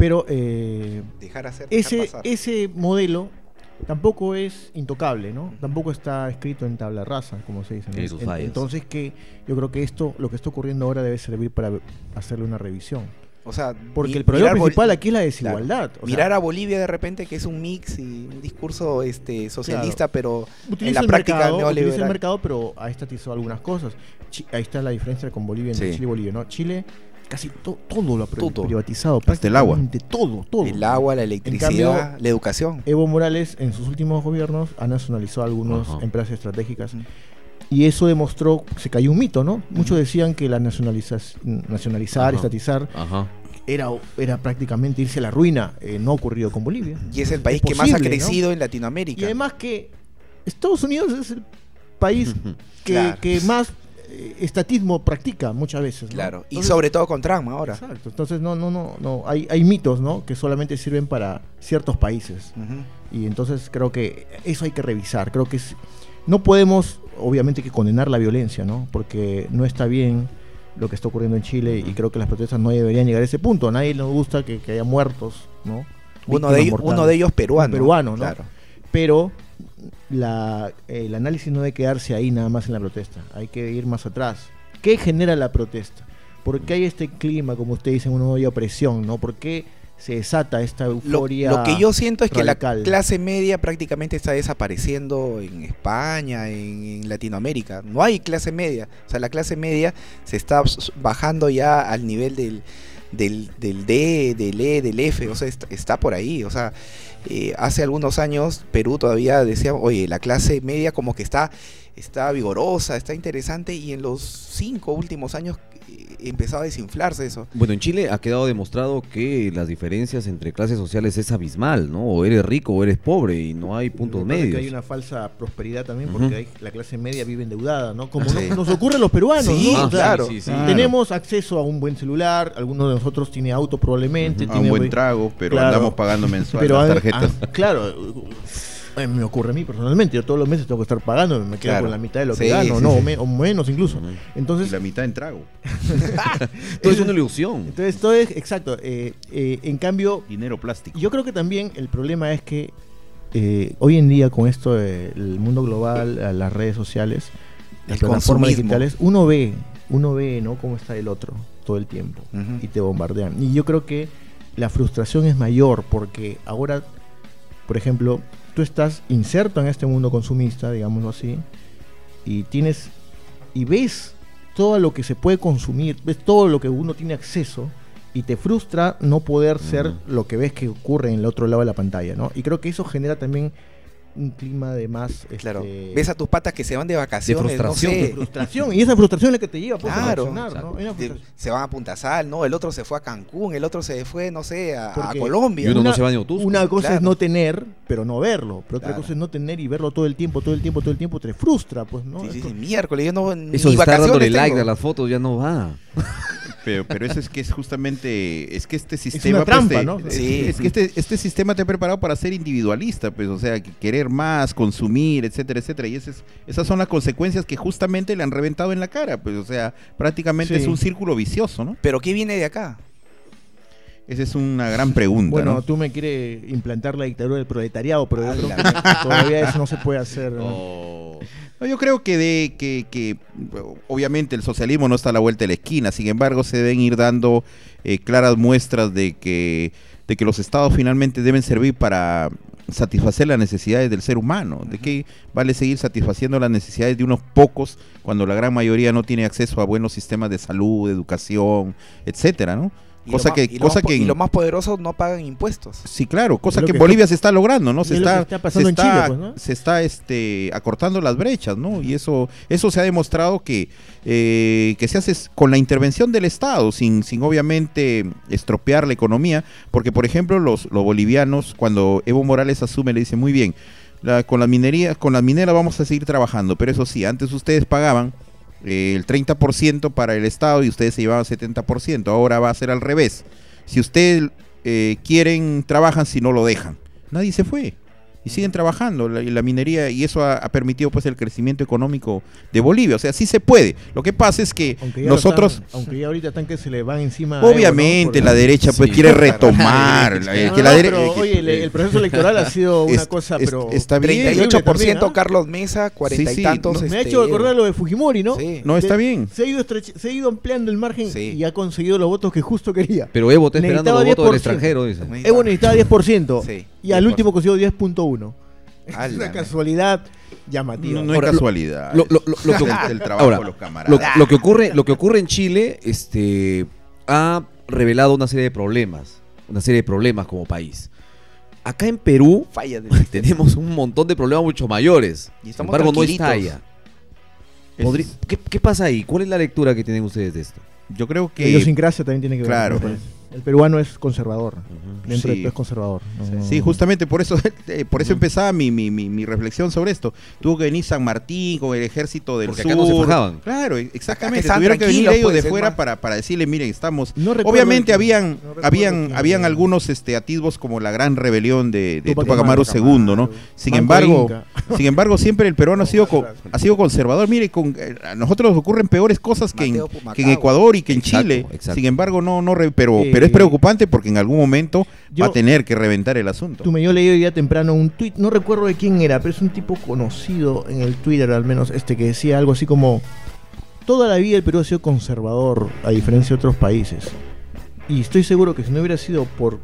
Pero eh, Dejar hacer, dejar ese, pasar. ese modelo tampoco es intocable, ¿no? Tampoco está escrito en tabla rasa, como se dice. ¿no? En-. Entonces que yo creo que esto, lo que está ocurriendo ahora debe servir para hacerle una revisión. O sea, Porque el problema mirar Bol- principal aquí es la desigualdad. o sea, mirar a Bolivia de repente que es un mix y un discurso este socialista, pero en utiliza la el práctica mercado, utiliza el neoliberal. mercado, pero ha estatizado algunas cosas. Chi- ahí está la diferencia con Bolivia entre Sí. Chile y Bolivia, ¿no? Chile casi to- todo lo ha Todo. privatizado, Hasta el agua. todo, todo. El agua, la electricidad, cambio, la educación. Evo Morales en sus últimos gobiernos ha nacionalizado algunas empresas estratégicas y eso demostró, se cayó un mito, ¿no? Muchos decían que la nacionaliza- nacionalizar, estatizar era, era prácticamente irse a la ruina. Eh, no ha ocurrido con Bolivia. Y es el país Es que más ha crecido en Latinoamérica. Y además que Estados Unidos es el país que, Claro. que más estatismo practica muchas veces. ¿no? Claro, y sobre todo con Trump ahora. Exacto. Entonces no, no, no, no. Hay, hay mitos, ¿no? Que solamente sirven para ciertos países. Y entonces creo que eso hay que revisar. Creo que es- no podemos, obviamente, que condenar la violencia, ¿no? Porque no está bien lo que está ocurriendo en Chile y creo que las protestas no deberían llegar a ese punto. A nadie nos gusta que, que haya muertos, ¿no? Uno, de ellos, uno de ellos peruano. peruano, ¿no? Claro. Pero la, el análisis no debe quedarse ahí nada más en la protesta. Hay que ir más atrás. ¿Qué genera la protesta? ¿Por qué hay este clima, como usted dice, una olla opresión? ¿no? ¿Por qué se desata esta euforia? lo que yo siento es que la clase media prácticamente está desapareciendo en España, en, en Latinoamérica. No hay clase media. O sea, la clase media se está bajando ya al nivel del, del, del D, del E, del F. O sea, está, está por ahí. O sea, eh, hace algunos años Perú todavía decía, oye, la clase media como que está, está vigorosa, está interesante. Y en los cinco últimos años empezó a desinflarse eso. Bueno, en Chile ha quedado demostrado que las diferencias entre clases sociales es abismal, ¿no? O eres rico o eres pobre y no hay puntos medios. Que hay una falsa prosperidad también porque hay- la clase media vive endeudada, ¿no? Como Sí. no- nos ocurre a los peruanos, Sí, claro. sí, sí. Claro. Tenemos acceso a un buen celular, alguno de nosotros tiene auto probablemente, A tiene un buen trago, pero Claro. andamos pagando mensual pero las tarjetas. claro, eh, me ocurre a mí personalmente, yo todos los meses tengo que estar pagando, me quedo Claro. con la mitad de lo que Sí, gano, sí, no, sí. o me- o menos incluso. Y Entonces, la mitad en trago. Todo es una ilusión. entonces todo es exacto. eh, eh, en cambio, Dinero plástico. yo creo que también el problema es que hoy en día con esto del mundo global, las redes sociales, las plataformas digitales, uno ve, uno ve, ¿no? Cómo está el otro todo el tiempo y te bombardean. Y yo creo que la frustración es mayor porque ahora, por ejemplo, tú estás inserto en este mundo consumista, digámoslo así, y tienes y ves todo lo que se puede consumir, ves todo lo que uno tiene acceso y te frustra no poder ser lo que ves que ocurre en el otro lado de la pantalla, ¿no? Y creo que eso genera también un clima de más Claro. este, Ves a tus patas que se van de vacaciones, frustración. no sé. de frustración y esa frustración es la que te lleva pues, Claro. a reaccionar, ¿no? De- frustración. se van a Punta Sal, ¿no? El otro se fue a Cancún, el otro se fue, no sé, a, Colombia. Y uno Una- no se va ni a Otusco. Una cosa es no tener, pero no verlo. Pero otra Claro. cosa es no tener y verlo todo el tiempo, todo el tiempo, todo el tiempo. Te frustra, pues, ¿no? Sí, sí, co- sí, miércoles, yo no Eso ni de estar vacaciones dándole like a las fotos ya no va. Pero, pero eso es que es justamente, es que este sistema... una trampa, te- ¿no? es- Sí. Es que este, este sistema te ha preparado para ser individualista, pues, o sea, que querer más, consumir, etcétera, etcétera. Y ese es- esas son las consecuencias que justamente le han reventado en la cara, pues, o sea, prácticamente Sí. es un círculo vicioso, ¿no? Pero ¿qué viene de acá? Esa es una gran pregunta, Bueno, ¿no? tú me quieres implantar la dictadura del proletariado, pero yo creo que todavía eso no se puede hacer. ¿no? Oh. No, yo creo que de que, que, obviamente el socialismo no está a la vuelta de la esquina, sin embargo se deben ir dando eh, claras muestras de que, de que los estados finalmente deben servir para satisfacer las necesidades del ser humano, de que vale seguir satisfaciendo las necesidades de unos pocos cuando la gran mayoría no tiene acceso a buenos sistemas de salud, de educación, etcétera, ¿no? Y Cosa que, y cosa más que y los más poderosos no pagan impuestos. Sí, claro, cosa que Bolivia se está logrando, ¿no? Se está, se Chile, está, pues, ¿no? se está, este, acortando las brechas, ¿no? Y eso, eso se ha demostrado que, eh, que se hace con la intervención del Estado, sin, sin obviamente estropear la economía, porque por ejemplo los, los bolivianos, cuando Evo Morales asume, le dice, muy bien, La- con la minería, con la minera vamos a seguir trabajando, pero eso sí, antes ustedes pagaban el 30% para el Estado y ustedes se llevaban 70%. Ahora va a ser al revés. Si ustedes eh, quieren, trabajan, si no lo dejan. Nadie se fue. Y siguen trabajando la, minería y eso ha, ha permitido pues el crecimiento económico de Bolivia. O sea, sí se puede. Lo que pasa es que nosotros... están- aunque ya ahorita están que se le van encima. a Evo, ¿no? Obviamente la derecha pues Sí. quiere retomar la- No, que no, la dere- pero, que- oye, el, el proceso electoral ha sido una Es- cosa, pero está bien. 38% también. Carlos Mesa, 40 Sí, sí, y tantos. no, Me ha este, hecho acordar lo de Fujimori, ¿no? Sí. No, está De- bien. Se ha, ido estreche- se ha ido ampliando el margen Sí. y ha conseguido los votos que justo quería. Pero Evo está esperando los votos del 10%. extranjero, dice. Evo necesitaba 10% Sí, y al 10%. último consiguió 10.1. Es una casualidad llamativa. No, no hay Ahora, lo- casualidad. lo- lo- lo- lo que- Es el trabajo ahora, de los Lo, camaradas. lo que ocurre, lo que ocurre en Chile este, ha revelado una serie de problemas, una serie de problemas como país. Acá en Perú Falla tenemos un montón de problemas mucho mayores. Y Sin estamos embargo, no tranquilitos. está allá. Es- Podrí- ¿Qué, qué pasa ahí? ¿Cuál es la lectura que tienen ustedes de esto? Yo creo La que idiosincrasia también tiene que ver. Claro. El peruano es conservador. Dentro de todo es conservador. Sí, no. justamente por eso, eh, por eso empezaba mi, mi, mi, mi reflexión sobre esto. Tuvo que venir San Martín con el ejército del Porque sur. acá no se. Claro, e- que exactamente. estaban Tuvieron que venir ellos pues, de es fuera para, para decirle, miren, estamos. No Obviamente habían, no habían, habían algunos este, atisbos como la gran rebelión de, de Tupac Amaru II, ¿no? Sin embargo, Inca. sin embargo, siempre el peruano ha sido, ha sido conservador. Mire, con, eh, a nosotros nos ocurren peores cosas que en, que en Ecuador y que en Exacto, Chile. exacto. Sin embargo, no, no, re- pero, pero es preocupante porque en algún momento yo- va a tener que reventar el asunto. Tú me yo leí hoy día temprano un tweet, no recuerdo de quién era, pero es un tipo conocido en el Twitter al menos, este que decía algo así como toda la vida el Perú ha sido conservador, a diferencia de otros países. Y estoy seguro que si no hubiera sido por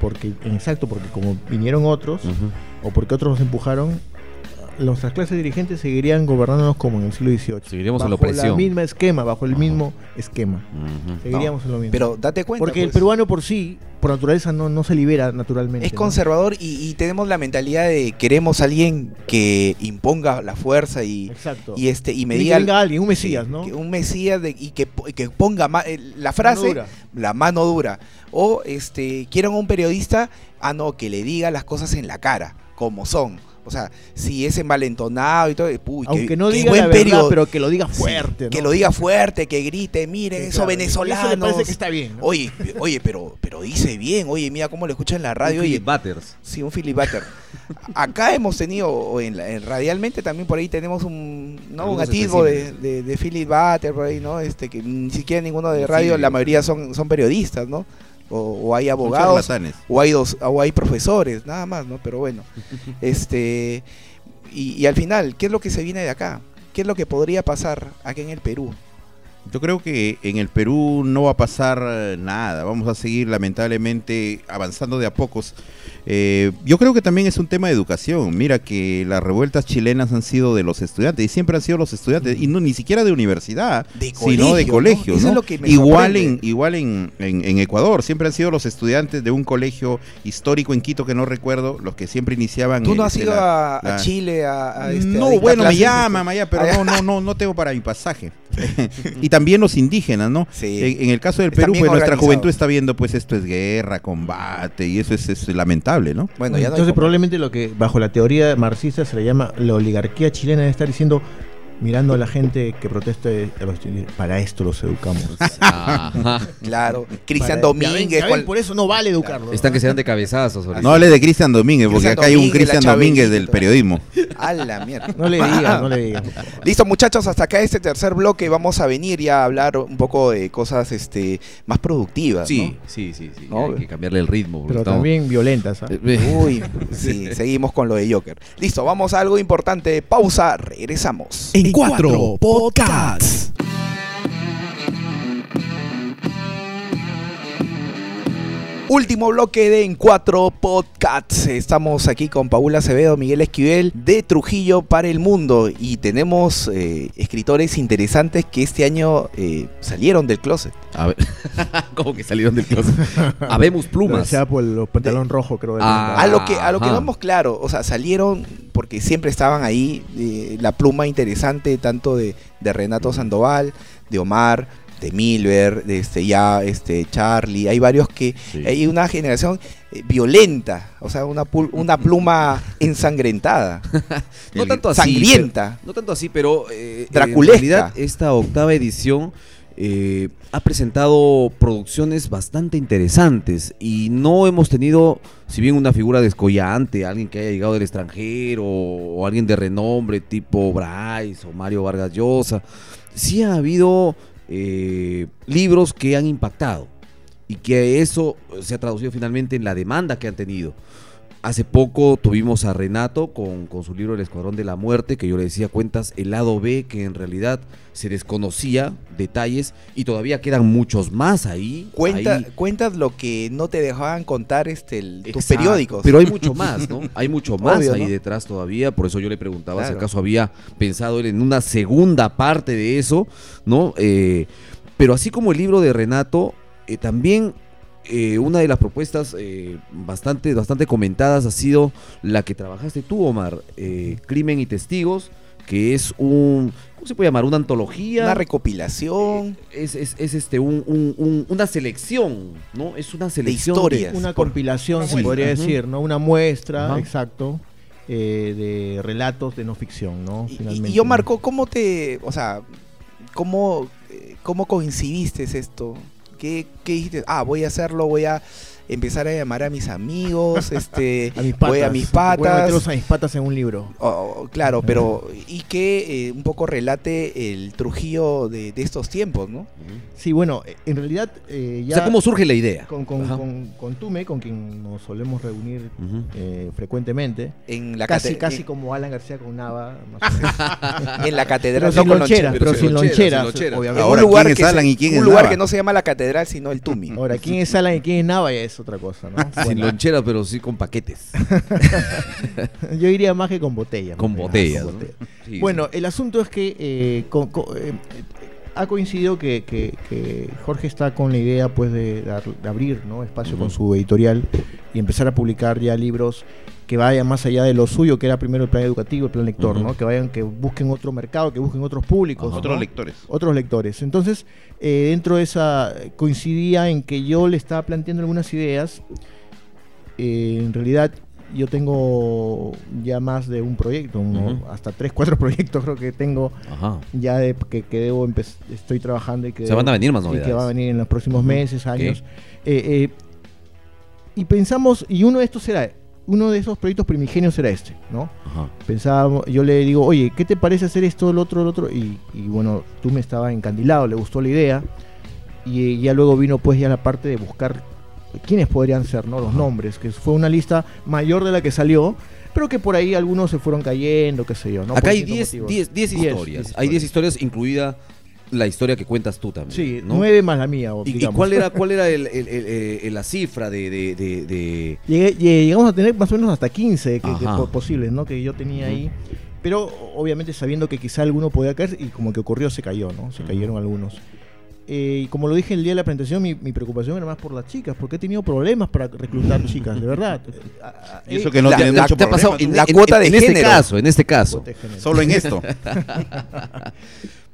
porque exacto, porque como vinieron otros o porque otros nos empujaron, nuestras clases dirigentes seguirían gobernándonos como en el siglo XVIII. Seguiríamos en la bajo opresión. misma esquema, bajo el Ajá. mismo esquema. Seguiríamos en lo mismo. Pero date cuenta. porque el pues, peruano por sí, por naturaleza, no, no se libera naturalmente. es ¿no? conservador y, y tenemos la mentalidad de queremos a alguien que imponga la fuerza y, Exacto. y este y me que diga venga alguien, un mesías, sí, ¿no? que un mesías de- y que, que ponga ma- eh, la frase dura. la mano dura o este quieren a un periodista ah no que le diga las cosas en la cara como son o sea si es envalentonado y todo uy, qué- Aunque no diga buen la verdad, period- pero que lo diga Sí, fuerte. que lo diga fuerte que grite mire Sí, esos claro. venezolanos Eso me parece que está bien. ¿no? oye oye pero pero dice bien oye mira cómo lo escucha en la radio Un oye Philip Butters. Sí, un Philip Butter. Acá hemos tenido, o en, la- en radialmente también por ahí tenemos un, ¿no? un atisbo de, especímenes. de, de Philip Butter por ahí, ¿no? Este, que ni siquiera ninguno de radio, la mayoría son, son periodistas, ¿no? O, o hay abogados, o hay, dos, o hay profesores, nada más, ¿no? Pero bueno, este, y, y al final, ¿qué es lo que se viene de acá? ¿Qué es lo que podría pasar aquí en el Perú? Yo creo que en el Perú no va a pasar eh, nada. Vamos a seguir lamentablemente avanzando de a pocos. Eh, yo creo que también es un tema de educación. Mira que las revueltas chilenas han sido de los estudiantes y siempre han sido los estudiantes y no ni siquiera de universidad, De sino de colegio, ¿no? ¿no? igual en, igual en, en- en Ecuador siempre han sido los estudiantes de un colegio histórico en Quito que no recuerdo los que siempre iniciaban. ¿Tú no has este, ido la- a, Chile a, a, este, no, bueno, me llaman, este? allá, pero no, no, no, no tengo para mi pasaje. y también los indígenas, ¿no? Sí. En, en el caso del Están Perú, pues nuestra juventud está viendo, pues esto es guerra, combate, y eso es, es lamentable, ¿no? Bueno, ya no Entonces probablemente lo que bajo la teoría marxista se le llama la oligarquía chilena debe estar diciendo mirando a la gente que protesta eh, a los chilenos, para esto los educamos. Ajá. Claro, Cristian Para- ya ven, Domínguez, ya ven, por eso no vale educarlos. Están que se dan de cabezazos. ahorita. No hables de Cristian Domínguez, porque acá hay un Cristian Domínguez del periodismo. a la mierda. No le digas, no le digas. Listo, muchachos, hasta acá este tercer bloque vamos a venir ya a hablar un poco de cosas este más productivas. Sí, sí, sí, sí. No, Hay que cambiarle el ritmo. Pero estamos- también violentas. ¿ah? Uy, sí, seguimos con lo de Joker. Listo, vamos a algo importante. Pausa, regresamos. En cuatro podcasts. Último bloque de En Cuatro Podcasts. Estamos aquí con Paula Acevedo, Miguel Esquivel de Trujillo para el Mundo y tenemos eh, escritores interesantes que este año eh, salieron del closet. A ver, ¿cómo que salieron del closet? Habemos plumas. Sea por el pantalón rojo, creo. Ah. A lo que a lo que Ajá. vamos claro, o sea, salieron porque siempre estaban ahí eh, la pluma interesante tanto de, de Renato Sandoval, de Omar, este Milver, este ya este Charlie, hay varios que Sí. hay una generación eh, violenta, o sea, una pul- una pluma ensangrentada, No tanto así. sangrienta. pero- no tanto así, pero eh, Draculesca. en realidad esta octava edición eh, ha presentado producciones bastante interesantes y no hemos tenido, si bien una figura descollante, alguien que haya llegado del extranjero o alguien de renombre tipo Bryce o Mario Vargas Llosa, sí ha habido eh, libros que han impactado y que eso se ha traducido finalmente en la demanda que han tenido. Hace poco tuvimos a Renato con, con su libro El Escuadrón de la Muerte, que yo le decía cuentas el lado B, que en realidad se desconocía detalles y todavía quedan muchos más ahí. Cuenta, ahí. cuentas lo que no te dejaban contar este el- tus Exacto, periódicos. Pero hay mucho más, ¿no? Hay mucho más Obvio, ahí ¿no? detrás todavía. Por eso yo le preguntaba si acaso había pensado él en una segunda parte de eso, ¿no? Eh, pero así como el libro de Renato, eh, también eh, una de las propuestas eh, bastante, bastante comentadas ha sido la que trabajaste tú, Omar, eh, Crimen y Testigos, que es un, ¿cómo se puede llamar? Una antología. una recopilación. es, es- es, este un, un- un- una selección, ¿no? Es una selección historias. Una por- compilación, se muestra. podría decir, ¿no? Una muestra, exacto, eh, de relatos de no ficción, ¿no? Y- Finalmente. Y, yo, Marco, ¿cómo te, o sea, cómo, eh, cómo coincidiste esto? ¿Qué, ¿Qué dijiste? Ah, voy a hacerlo, voy a empezar a llamar a mis amigos, este, a mis patas. voy a mis Voy a patas. meterlos a mis patas en un libro. Oh, oh, claro, pero y que eh, un poco relate el Trujillo de, de estos tiempos, ¿no? Sí, bueno, en realidad eh, O ya sea, ¿cómo surge la idea? con, con, con, con Tume, con quien nos solemos reunir eh, frecuentemente, En la casi, cate- casi en- como Alan García con Nava, más o menos. en la pero catedral sin no, con loncheras, lonche- pero sin sin loncheras, loncheras, sin loncheras. obviamente. Ahora, un lugar ¿quién es que se- Alan y quién un es lugar Nava? que no se llama la catedral, sino el Tumi. Ahora, ¿quién es Alan y quién es Nava? Ya es otra cosa, ¿no? Sin Bueno, lonchera, pero sí con paquetes. yo diría más que con botella. Con botellas. con ¿no? botella. Sí, Bueno, el asunto es que eh, eh, ha coincidido que, que- que Jorge está con la idea pues de, dar- de abrir ¿no? espacio con su editorial y empezar a publicar ya libros que vayan más allá de lo suyo, que era primero el plan educativo, el plan lector. ¿no? que vayan, que busquen otro mercado, que busquen otros públicos. Ajá. Otros ¿no? lectores. otros lectores. Entonces, eh, dentro de esa coincidía en que yo le estaba planteando algunas ideas. Eh, en realidad, yo tengo ya más de un proyecto, hasta tres, cuatro proyectos creo que tengo Ajá. ya de, que, que debo estoy trabajando y que, Se van a venir más y novedades. que va a venir en los próximos meses, años. Eh, eh, y pensamos, y uno de estos será, uno de esos proyectos primigenios será este, ¿no? Ajá. pensábamos, yo le digo, oye, ¿qué te parece hacer esto, el otro, el otro? Y, y bueno, tú me estabas encandilado, le gustó la idea. Y ya luego vino pues ya la parte de buscar quiénes podrían ser, ¿no? Los nombres, que fue una lista mayor de la que salió, pero que por ahí algunos se fueron cayendo, qué sé yo, ¿no? Acá Por hay distintos 10 motivos. 10 10 Diez, historias. diez Hay 10 historias, incluida la historia que cuentas tú también. Sí, ¿no? nueve más la mía, o ¿Y, cuál era, cuál era el- el- el- el- la cifra de, de- de- de- Llegué- llegamos a tener más o menos hasta 15 que, que posibles, ¿no? Que yo tenía ahí. Pero obviamente sabiendo que quizá alguno podía caer y como que ocurrió se cayó, ¿no? Se cayeron algunos. Eh, y como lo dije el día de la presentación, mi, mi preocupación era más por las chicas, porque he tenido problemas para reclutar chicas, de verdad. Eh, Y eso eh, que no La- tiene la- mucho ¿Qué ha pasado problema, en, La en- cuota de en este género. caso? En este caso. Solo en esto.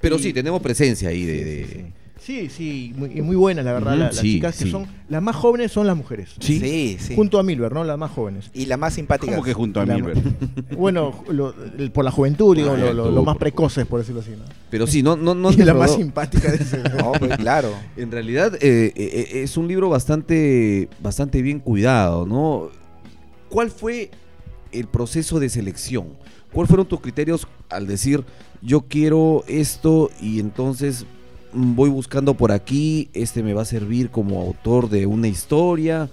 Pero Y- sí, tenemos presencia ahí de... Sí, de- sí, muy, y muy buenas, la verdad. La- las sí, chicas que sí. son. Las más jóvenes son las mujeres. Sí. sí. sí. Junto a Milver, ¿no? Las más jóvenes. Y la más simpática. ¿Cómo que junto a La- Milbert? Bueno, lo- el- por la juventud, digo, Ah, lo, más precoces, por decirlo así. ¿no? Pero sí, no, no, no y la más simpática de ese. No, pues, claro. En realidad eh, eh, es un libro bastante, bastante bien cuidado, ¿no? ¿Cuál fue el proceso de selección? ¿Cuáles fueron tus criterios al decir yo quiero esto y entonces mm, voy buscando por aquí, este me va a servir como autor de una historia?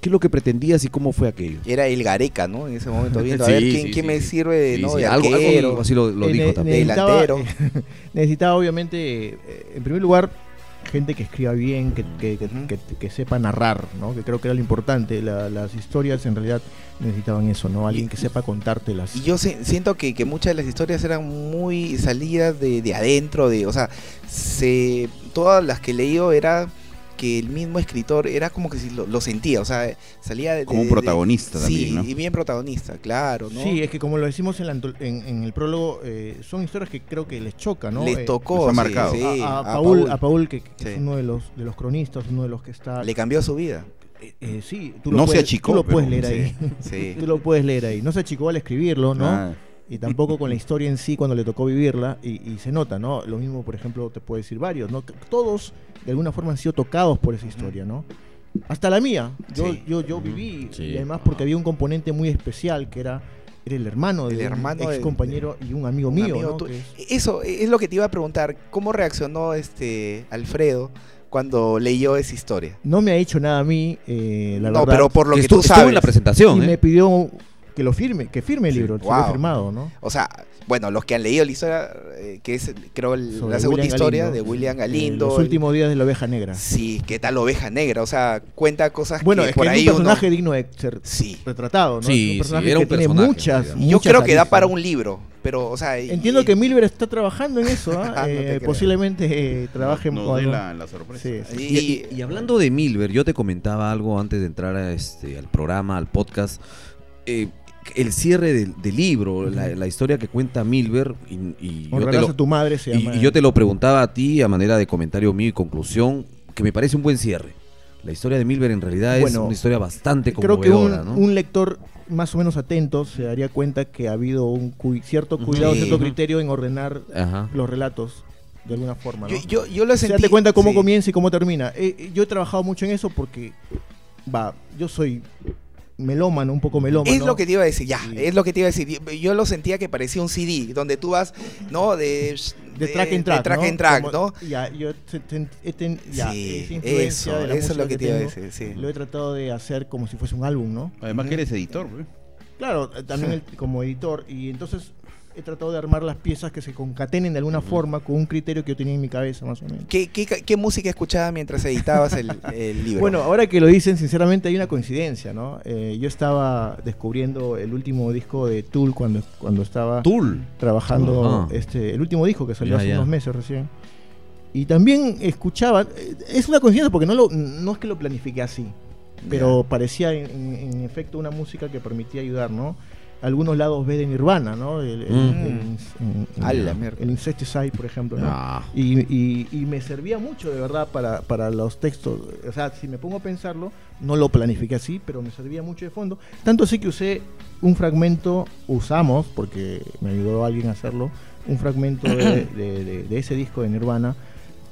¿Qué es lo que pretendías y cómo fue aquello? Era el Gareca, ¿no? En ese momento viendo, a Sí, ver quién, sí, quién sí, me sí. sirve de, Sí, ¿no? sí, de algo, así lo, lo dijo ne- también. necesitaba- delantero. necesitaba, obviamente, eh, en primer lugar, gente que escriba bien, que, que- que- Ujú. que- que sepa narrar, ¿no? Que creo que era lo importante. La- las historias en realidad necesitaban eso, ¿no? Alguien que sepa contártelas. Y yo si- siento que, que muchas de las historias eran muy salidas de, de adentro, de, o sea, se, todas las que he leído era que el mismo escritor era como que si lo, lo sentía, o sea, salía de... Como un de- de- protagonista sí, también, ¿no? y bien protagonista, claro, ¿no? Sí, es que como lo decimos en, la anto- en- en el prólogo, eh, son historias que creo que les choca, ¿no? Les Eh, tocó, sí, marcado. sí, a, a a Paul, a Paul, que, que Sí. es uno de los, de los cronistas, uno de los que está... Le cambió su vida. eh, eh, sí, tú No lo se puedes, achicó, tú lo puedes pero- leer ahí. Sí. Tú lo puedes leer ahí. No se achicó al escribirlo, ¿no? Ah, Y tampoco con la historia en sí cuando le tocó vivirla y, y se nota, ¿no? Lo mismo, por ejemplo, te puedo decir varios, ¿no? Todos de alguna forma han sido tocados por esa historia, ¿no? Hasta la mía. Yo, Sí. yo, yo viví, Sí. y además porque había un componente muy especial que era, era el hermano de El hermano un ex compañero y un amigo Un mío, amigo ¿no? Eso es lo que te iba a preguntar. ¿Cómo reaccionó este Alfredo cuando leyó esa historia? No me ha hecho nada a mí, eh, la no, verdad. pero por lo Que que tú estuvo sabes. en la presentación, y ¿eh? me pidió que lo firme, que firme el Sí, libro, wow. firmado, ¿no? O sea, bueno, los que han leído la historia, eh, que es creo el- la segunda William historia Galindo, de William eh, Galindo. los últimos días de la oveja negra. Sí, ¿qué tal oveja negra? O sea, cuenta cosas Bueno, que es que por es ahí un personaje uno... digno de ser Sí. retratado, ¿no? Sí, Es un personaje era que un tiene personaje, muchas, en Y yo muchas creo que da para un libro, pero, o sea... y- Entiendo que Milver está trabajando en eso, ¿ah? No te Eh, posiblemente eh, trabaje con dé algo. la, la sorpresa. Sí, sí. y- Y, y hablando de Milver, yo te comentaba algo antes de entrar a este, al programa, al podcast. eh, el cierre del, del libro, la, la historia que cuenta Milver, y, y yo te lo- a tu madre se y- llama. y yo te lo preguntaba a ti a manera de comentario mío y conclusión, que me parece un buen cierre. La historia de Milver en realidad es Bueno, una historia bastante Creo que un, conmovedora, ¿no? un lector más o menos atento se daría cuenta que ha habido un cu- cierto cuidado, Sí. cierto criterio en ordenar Ajá. los relatos de alguna forma, ¿no? yo, yo, yo lo Se sentí... date cuenta cómo sí. comienza y cómo termina. Eh, eh, yo he trabajado mucho en eso porque, va, yo soy melómano, un poco melómano. Es lo que te iba a decir, ya, Sí. es lo que te iba a decir. Yo- lo sentía que parecía un CD, donde tú vas, ¿no? De, de track en track, de track ¿no? en track, Como- ¿no? Ya, yo te- te- he ten- ya, sí, esa influencia eso, de la eso es lo que te iba a tengo, decir, sí. Lo he tratado de hacer como si fuese un álbum, ¿no? Además que eres editor, güey. Claro, eh, también el- como editor. Y entonces he tratado de armar las piezas que se concatenen de alguna forma con un criterio que yo tenía en mi cabeza, más o menos. ¿Qué, qué, qué música escuchabas mientras editabas el, el libro? Bueno, ahora que lo dicen, sinceramente hay una coincidencia, ¿no? Eh, yo estaba descubriendo el último disco de Tool cuando, cuando estaba Tool. trabajando Ajá. este el último disco que salió Ya, hace ya. unos meses recién. Y también escuchaba, eh, es una coincidencia porque no, lo, no es que lo planifiqué así, pero parecía en, en- en efecto una música que permitía ayudar, ¿no? Algunos lados B de Nirvana, ¿no? El, el, Mm. el- el- el Insecticide, por ejemplo, ¿no? Ah. Y, y- y me servía mucho, de verdad, para, para los textos. O sea, si me pongo a pensarlo, no lo planifiqué así, pero me servía mucho de fondo. Tanto así que usé un fragmento, usamos, porque me ayudó alguien a hacerlo, un fragmento de, de- de- de ese disco de Nirvana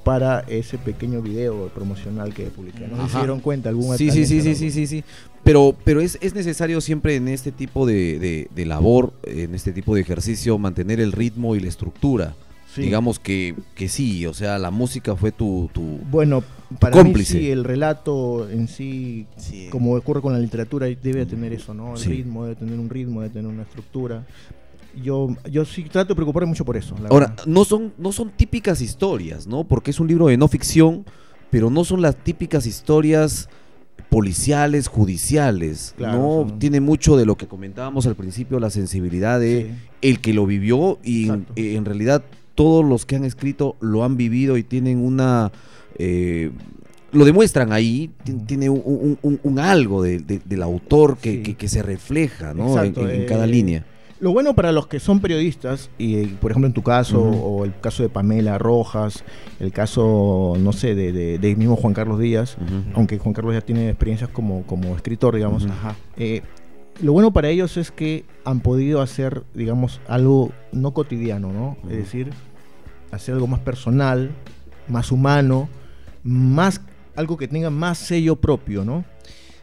para ese pequeño video promocional que publiqué. No sé si Ajá. se dieron cuenta algún Sí, sí, sí, sí, sí, sí, sí. Pero, pero es, es necesario siempre en este tipo de, de- de labor, en este tipo de ejercicio, mantener el ritmo y la estructura. Sí. Digamos que, que sí, o sea, la música fue tu... tu Bueno, para cómplice. mí sí, el relato en sí Sí. como ocurre con la literatura, debe tener eso, ¿no? El Sí. ritmo, debe tener un ritmo, debe tener una estructura. Yo, yo sí trato de preocuparme mucho por eso. la Ahora, verdad. no son, no son típicas historias, ¿no? Porque es un libro de no ficción, pero no son las típicas historias policiales, judiciales, Claro, ¿no? son- Tiene mucho de lo que comentábamos al principio, la sensibilidad de Sí. el que lo vivió y en, eh, en realidad todos los que han escrito lo han vivido y tienen una... eh, lo demuestran ahí, tiene un, un- un- un algo de- de- del autor que, Sí. que- que se refleja ¿no? En- Exacto, en, en cada eh, línea. Lo bueno para los que son periodistas, y eh, por ejemplo en tu caso, o el caso de Pamela Rojas, el caso, no sé, de, de, de mismo Juan Carlos Díaz, aunque Juan Carlos ya tiene experiencias como, como escritor, digamos. Eh, lo bueno para ellos es que han podido hacer, digamos, algo no cotidiano, ¿no? Es decir, hacer algo más personal, más humano, más algo que tenga más sello propio, ¿no?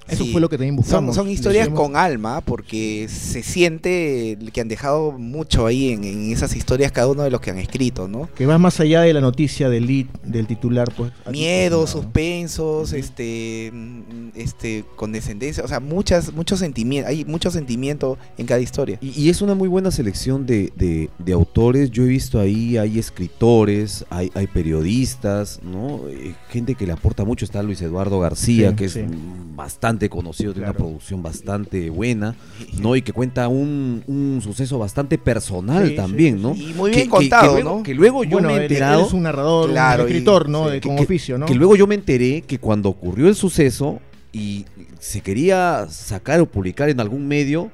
Eso Sí. fue lo que también Son, buscamos. son historias Decíamos- con alma porque se siente que han dejado mucho ahí en, en esas historias cada uno de los que han escrito, ¿no? que va más allá de la noticia del lead, del titular, pues. Miedo, ¿no? suspensos, este, mm, este, condescendencia, o sea, muchas, muchos sentimientos, hay mucho sentimiento en cada historia. Y, y es una muy buena selección de, de- de autores. Yo he visto ahí, hay escritores, hay, hay periodistas, ¿no? Eh, gente que le aporta mucho. Está Luis Eduardo García, Sí, que es sí. un bastante conocido, tiene Claro. una producción bastante buena, ¿no? Y que cuenta un, un suceso bastante personal Sí, también, sí, ¿no? Y muy Que- bien que- contado, que luego, ¿no? Que luego yo bueno, me he enterado... es un narrador, Claro, un y- escritor, ¿no? De- con oficio, ¿no? Que luego yo me enteré que cuando ocurrió el suceso y se quería sacar o publicar en algún medio,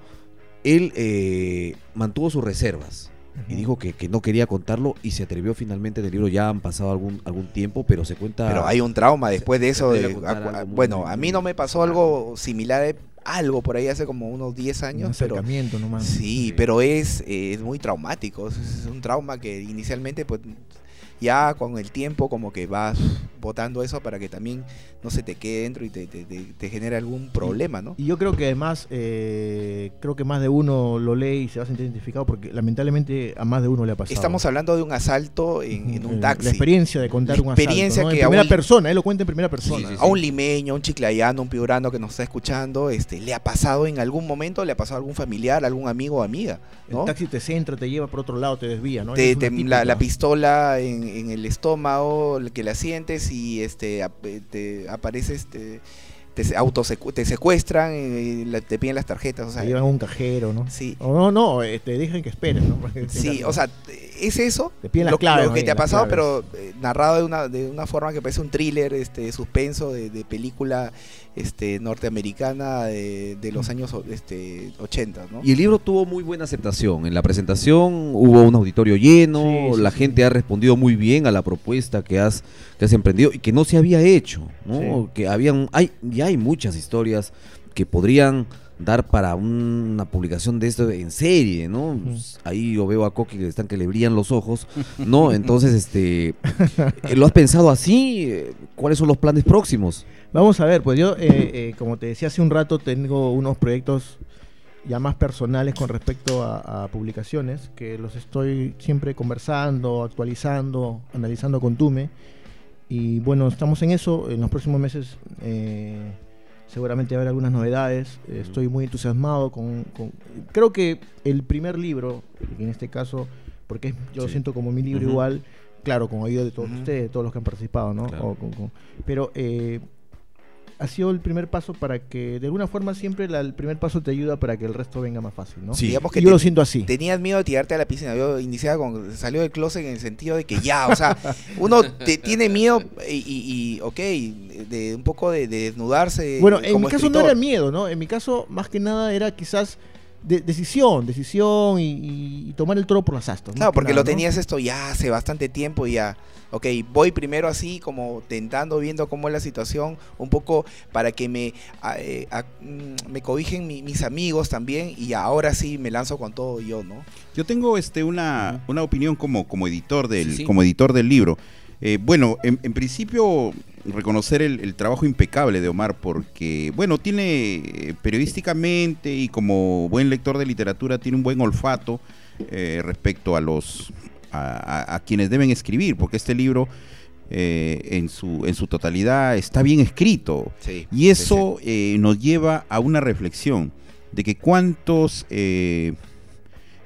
él eh, mantuvo sus reservas y dijo que, que no quería contarlo y se atrevió finalmente en el libro. Ya han pasado algún, algún tiempo, pero se cuenta... Pero hay un trauma después de eso. de- bueno, a mí no me pasó algo similar, eh, algo por ahí hace como unos 10 Un años, pero nomás. sí, Sí. pero es, eh, es muy traumático. Es, es un trauma que inicialmente, pues, ya con el tiempo como que vas botando eso para que también no se te quede dentro y te, te, te- te genere algún problema, ¿no? Y yo creo que además, eh, creo que más de uno lo lee y se va a sentir identificado porque lamentablemente a más de uno le ha pasado. Estamos hablando de un asalto en, un La taxi. experiencia de contar La un asalto, experiencia ¿no? que en primera persona, él lo cuenta en primera persona. Sí, sí, a un limeño, un chiclayano, un piurano que nos está escuchando, este, le ha pasado en algún momento, le ha pasado a algún familiar, algún amigo o amiga, El taxi te centra, te lleva por otro lado, te desvía, ¿no? La, la pistola en, en el estómago, que la sientes y este te aparece este te autosecu- te secuestran, eh, la- te piden las tarjetas, o sea, Te llevan un cajero, ¿no? sí, O no, no, te dejan que esperen, ¿no? Sí, o sea, es eso Te piden las lo, claves, lo que Y te ha pasado, claves. pero eh, narrado de una, de una forma que parece un thriller, este, suspenso de, de película este, norteamericana de, de los años este, 80, ¿no? Y el libro tuvo muy buena aceptación. En la presentación hubo un auditorio lleno, Sí, la sí. gente ha respondido muy bien a la propuesta que has, que has emprendido y que no se había hecho, ¿no? Que habían, hay, hay muchas historias que podrían dar para una publicación de esto en serie, ¿no? Pues, Ahí yo veo a Coqui que están que le brillan los ojos, ¿no? Entonces, este, eh, ¿lo has pensado así? Eh, ¿Cuáles son los planes próximos? Vamos a ver, pues yo, eh, eh, como te decía hace un rato, tengo unos proyectos ya más personales con respecto a, a publicaciones, que los estoy siempre conversando, actualizando, analizando con Tume. Y bueno, estamos en eso. En los próximos meses eh, seguramente haber algunas novedades. Estoy muy entusiasmado con, con- Creo que el primer libro, en este caso, porque yo lo siento como mi libro igual, claro, con oído de todos ustedes, de todos los que han participado, ¿no? Claro. O con- con- pero eh, ha sido el primer paso para que, de alguna forma, siempre la- el primer paso te ayuda para que el resto venga más fácil, ¿no? Sí. Digamos Y que yo te- lo siento así. Tenías miedo de tirarte a la piscina. Yo iniciaba con. Salió del closet en el sentido de que ya, o sea, uno te, tiene miedo y, y, y, ok, de un poco de, de desnudarse. Bueno, en como mi caso no era miedo, ¿no? En mi caso, más que nada, era quizás de- decisión, decisión y, tomar el toro por las astas. Claro, que porque nada, lo ¿no? tenías esto ya hace bastante tiempo y ya. Ok, voy primero así, como tentando, viendo cómo es la situación, un poco para que me, a- eh, a- mm, me cobijen mi- mis amigos también y ahora sí me lanzo con todo yo, ¿no? Yo tengo este una, una opinión como, como editor del, Sí, sí. como editor del libro. Eh, bueno, en, en principio reconocer el, el trabajo impecable de Omar porque, bueno, tiene eh, periodísticamente y como buen lector de literatura tiene un buen olfato eh, respecto a los a, a- a quienes deben escribir, porque este libro eh, en su en su totalidad está bien escrito. Sí. Y eso eh, nos lleva a una reflexión de que cuántos eh,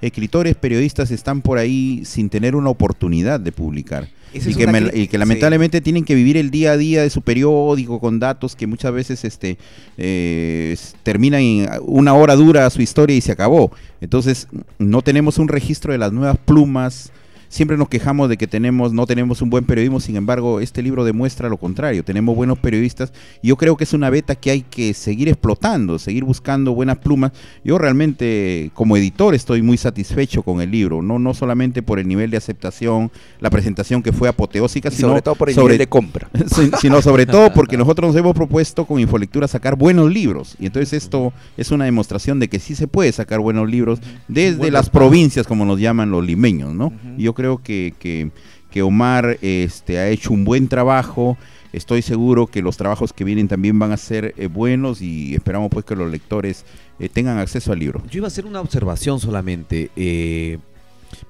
escritores, periodistas están por ahí sin tener una oportunidad de publicar. Y que, una me- cri- y que sí. lamentablemente tienen que vivir el día a día de su periódico con datos que muchas veces este, eh, terminan en una hora dura su historia y se acabó. Entonces no tenemos un registro de las nuevas plumas. Siempre nos quejamos de que tenemos, no tenemos un buen periodismo, sin embargo, este libro demuestra lo contrario. Tenemos buenos periodistas y yo creo que es una beta que hay que seguir explotando, seguir buscando buenas plumas. Yo realmente, como editor, estoy muy satisfecho con el libro, no, no solamente por el nivel de aceptación, la presentación que fue apoteósica, sino sobre todo por el sobre- nivel de compra. Sino sobre todo porque nosotros nos hemos propuesto con Infolectura sacar buenos libros. Y entonces esto es una demostración de que sí se puede sacar buenos libros desde las provincias, como nos llaman los limeños, ¿no? Y yo creo que, que, que Omar este, ha hecho un buen trabajo. Estoy seguro que los trabajos que vienen también van a ser eh, buenos y esperamos pues que los lectores eh, tengan acceso al libro. Yo iba a hacer una observación solamente, eh,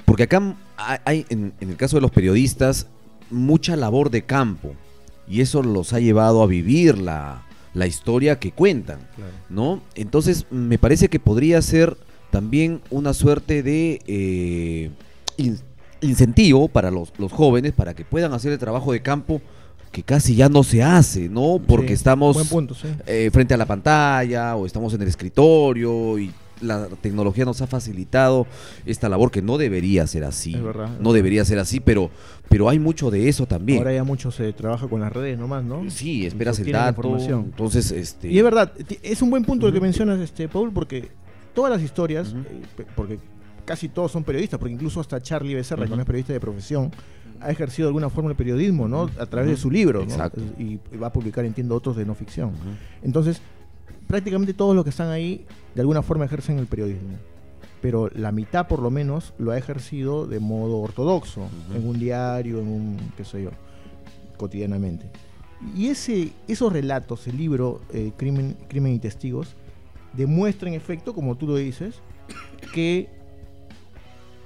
porque acá hay, en, en el caso de los periodistas, mucha labor de campo, y eso los ha llevado a vivir la, la historia que cuentan, ¿no? Entonces, me parece que podría ser también una suerte de eh, in- incentivo para los, los jóvenes, para que puedan hacer el trabajo de campo que casi ya no se hace, ¿no? Porque Sí, estamos Buen punto, sí. eh, frente a la pantalla o estamos en el escritorio y la tecnología nos ha facilitado esta labor que no debería ser así. Es verdad, es no debería ser así, pero, pero hay mucho de eso también. Ahora ya mucho se trabaja con las redes nomás, ¿no? Sí, esperas el dato. Entonces, este. Y es verdad, es un buen punto lo que mencionas, este, Paul, porque todas las historias, eh, porque casi todos son periodistas, porque incluso hasta Charlie Becerra, que Ujú. no es periodista de profesión, ha ejercido de alguna forma el periodismo, ¿no? A través de su libro, ¿no? Exacto. Y, va a publicar, entiendo, otros de no ficción. Entonces, prácticamente todos los que están ahí, de alguna forma ejercen el periodismo. Pero la mitad, por lo menos, lo ha ejercido de modo ortodoxo, en un diario, en un, qué sé yo, cotidianamente. Y ese, esos relatos, el libro eh, Crimen, Crimen y Testigos, demuestra en efecto, como tú lo dices, que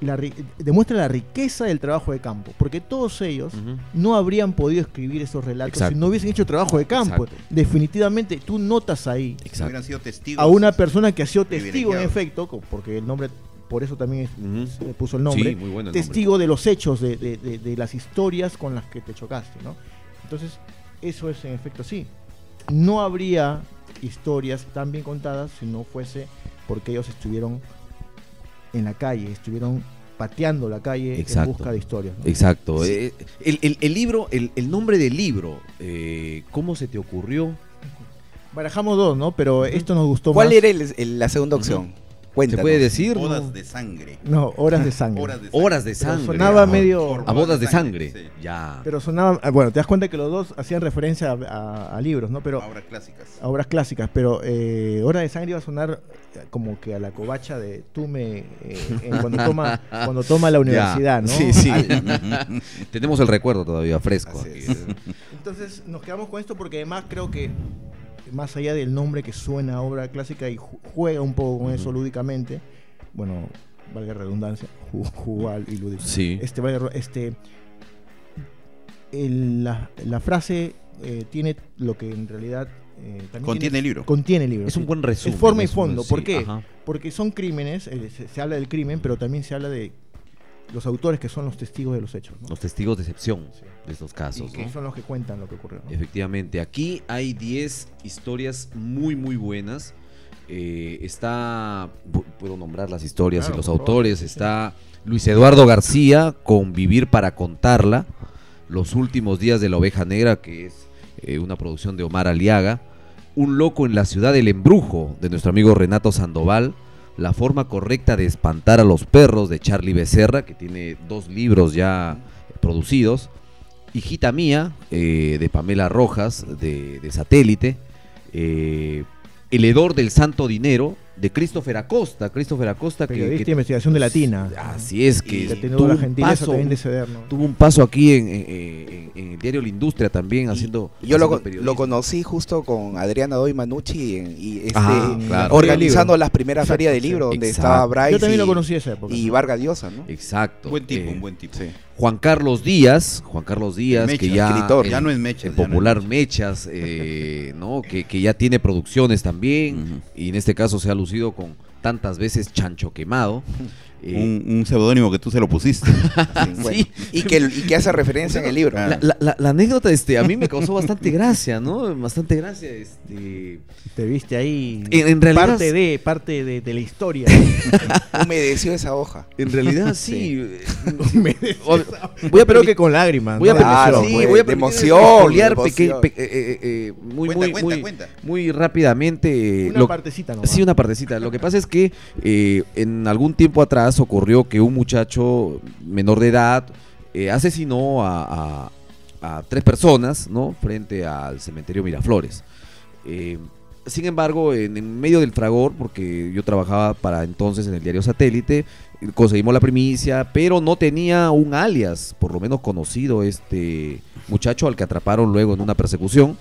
la, ri- demuestra la riqueza del trabajo de campo. Porque todos ellos no habrían podido escribir esos relatos Exacto. si no hubiesen hecho trabajo de campo. Exacto. Definitivamente, tú notas ahí Exacto. Hubieran sido testigos. a una persona que ha sido testigo en efecto, porque el nombre, por eso también es- se le puso el nombre, Sí, muy bueno el testigo de los hechos, de, de- de- de las historias con las que te chocaste, ¿no? Entonces, eso es en efecto así. No habría historias tan bien contadas si no fuese porque ellos estuvieron en la calle, estuvieron pateando la calle Exacto. en busca de historias. ¿no? Exacto. Sí. Eh, el, el- el libro, el, el nombre del libro, eh, ¿cómo se te ocurrió? Barajamos dos, ¿no? Pero esto nos gustó ¿Cuál más. era el- el- la segunda opción? ¿Se Cuéntanos. puede decir? no? Bodas de sangre. No, horas de sangre. Horas de sangre. Horas de Pero sangre. sonaba Ah, medio- A bodas de sangre. Sí. Ya. Pero sonaba, ah, bueno, te das cuenta que los dos hacían referencia a, a- a libros, ¿no? Pero Obras clásicas. a obras clásicas, pero eh, Hora de Sangre iba a sonar como que a la covacha de Tume eh, cuando toma cuando toma la universidad, Ya. ¿no? Sí, sí. Tenemos el recuerdo todavía fresco. Así aquí. es. Entonces nos quedamos con esto porque además creo que más allá del nombre que suena a obra clásica y ju- juega un poco con eso lúdicamente, bueno, valga redundancia, ju- jugar y lúdico. Sí. Este, valga- este el- la, la frase eh, tiene lo que en realidad eh, también Contiene tiene- el libro. Contiene el libro. Es sí. un buen resumen. Es forma y fondo. ¿Por sí, qué? ajá. Porque son crímenes, eh, se, se habla del crimen, pero también se habla de los autores que son los testigos de los hechos. ¿no? Los testigos de excepción Sí. Estos Y casos. que ¿no? son los que cuentan lo que ocurrió. ¿no? Efectivamente, aquí hay 10 historias muy, muy buenas. Eh, está, pu- puedo nombrar las historias Claro, y los favor, autores. sí. Está Luis Eduardo García con Vivir para contarla. Los últimos días de la oveja negra, que es eh, una producción de Omar Aliaga. Un loco en la ciudad del embrujo, de nuestro amigo Renato Sandoval. La forma correcta de espantar a los perros, de Charlie Becerra, que tiene dos libros ya producidos. Hijita mía, eh, de Pamela Rojas, de, de Satélite. Eh, El hedor del santo dinero, de Christopher Acosta. Christopher Acosta que... Periodista que- de investigación de Latina. Así es, que Y tuvo la un gentileza paso, también de ceder, ¿no? tuvo un paso aquí en, en- en- en el diario La Industria también haciendo... Yo lo, haciendo lo periodismo. conocí justo con Adriana Doy Manucci en- y este, Ah, claro. organizando las primeras ferias de sí. libro donde Exacto. estaba Bryce Yo también y, lo conocí esa época. y Vargas Llosa, ¿no? Exacto. Buen tipo, eh, un buen tipo. Sí. Juan Carlos Díaz, Juan Carlos Díaz, Mecha, que ya... escritor. en- Ya no es no Popular Mecha. Mechas, eh, ¿no? Que, que ya tiene producciones también, y en este caso se ha lucido con tantas veces Chancho Quemado. Eh, Un, un seudónimo que tú se lo pusiste. Bueno. Y, que, y que hace referencia en el libro. Claro. la, la- la- la anécdota este, a mí me causó bastante gracia, ¿no? Bastante gracia. Este, Te viste ahí. En- en realidad- Parte de, parte de, de la historia. Humedeció esa hoja. en realidad sí. voy a permitir- que con lágrimas. Voy a sí, pues, voy a de permitir emoción, spoilear de peque- emoción. pe- eh, eh, eh, muy, Cuenta, muy, cuenta, muy, cuenta. muy rápidamente. Una lo- partecita nomás. Sí, una partecita. Lo que pasa es que eh, en algún tiempo atrás ocurrió que un muchacho menor de edad eh, asesinó a, tres personas, ¿no? Frente al cementerio Miraflores. Eh, sin embargo, en, en medio del fragor, porque yo trabajaba para entonces en el diario Satélite, conseguimos la primicia, pero no tenía un alias, por lo menos conocido, este muchacho al que atraparon luego en una persecución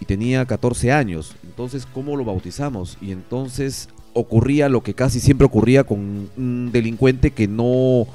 y tenía 14 años. Entonces, ¿cómo lo bautizamos? Y entonces ocurría lo que casi siempre ocurría con un delincuente que no,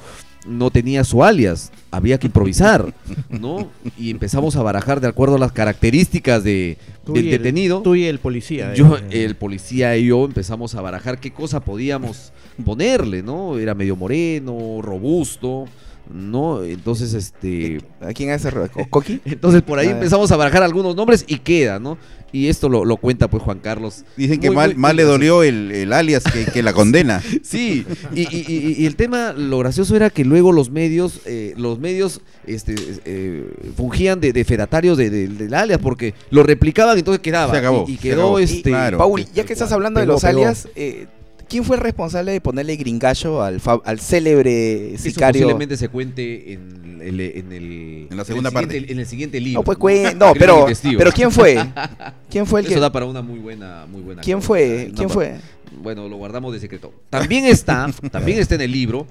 no tenía su alias. Había que improvisar, ¿no? Y empezamos a barajar de acuerdo a las características de, Tú del y el- detenido. Tú y el policía. Yo, eh. el policía y yo empezamos a barajar qué cosa podíamos ponerle, ¿no? Era medio moreno, robusto, ¿no? Entonces, este... ¿A quién hace Coqui? Entonces por ahí Ah. empezamos a barajar algunos nombres y queda, ¿no? Y esto lo, lo cuenta pues Juan Carlos. Dicen que Muy, mal, muy- mal le dolió el, el alias que, que la condena. Sí, y, y- y- y el tema, lo gracioso era que luego los medios, eh, los medios este, eh, fungían de, de fedatarios de, de- del alias, porque lo replicaban y entonces quedaba. Se acabó, Y, se quedó acabó. este. Claro. Paul, ya que estás hablando de los pegó. alias, eh, ¿quién fue el responsable de ponerle gringallo al, fa- al célebre Eso sicario? posiblemente se cuente en el, en el- En la el segunda siguiente- parte. En el siguiente libro. No, pues no, pero, pero ¿quién fue? ¿Quién fue el Eso que? da para una muy buena, muy buena. ¿Quién cosa, fue? una ¿Quién pa- fue? Bueno, lo guardamos de secreto. También está, también está en el libro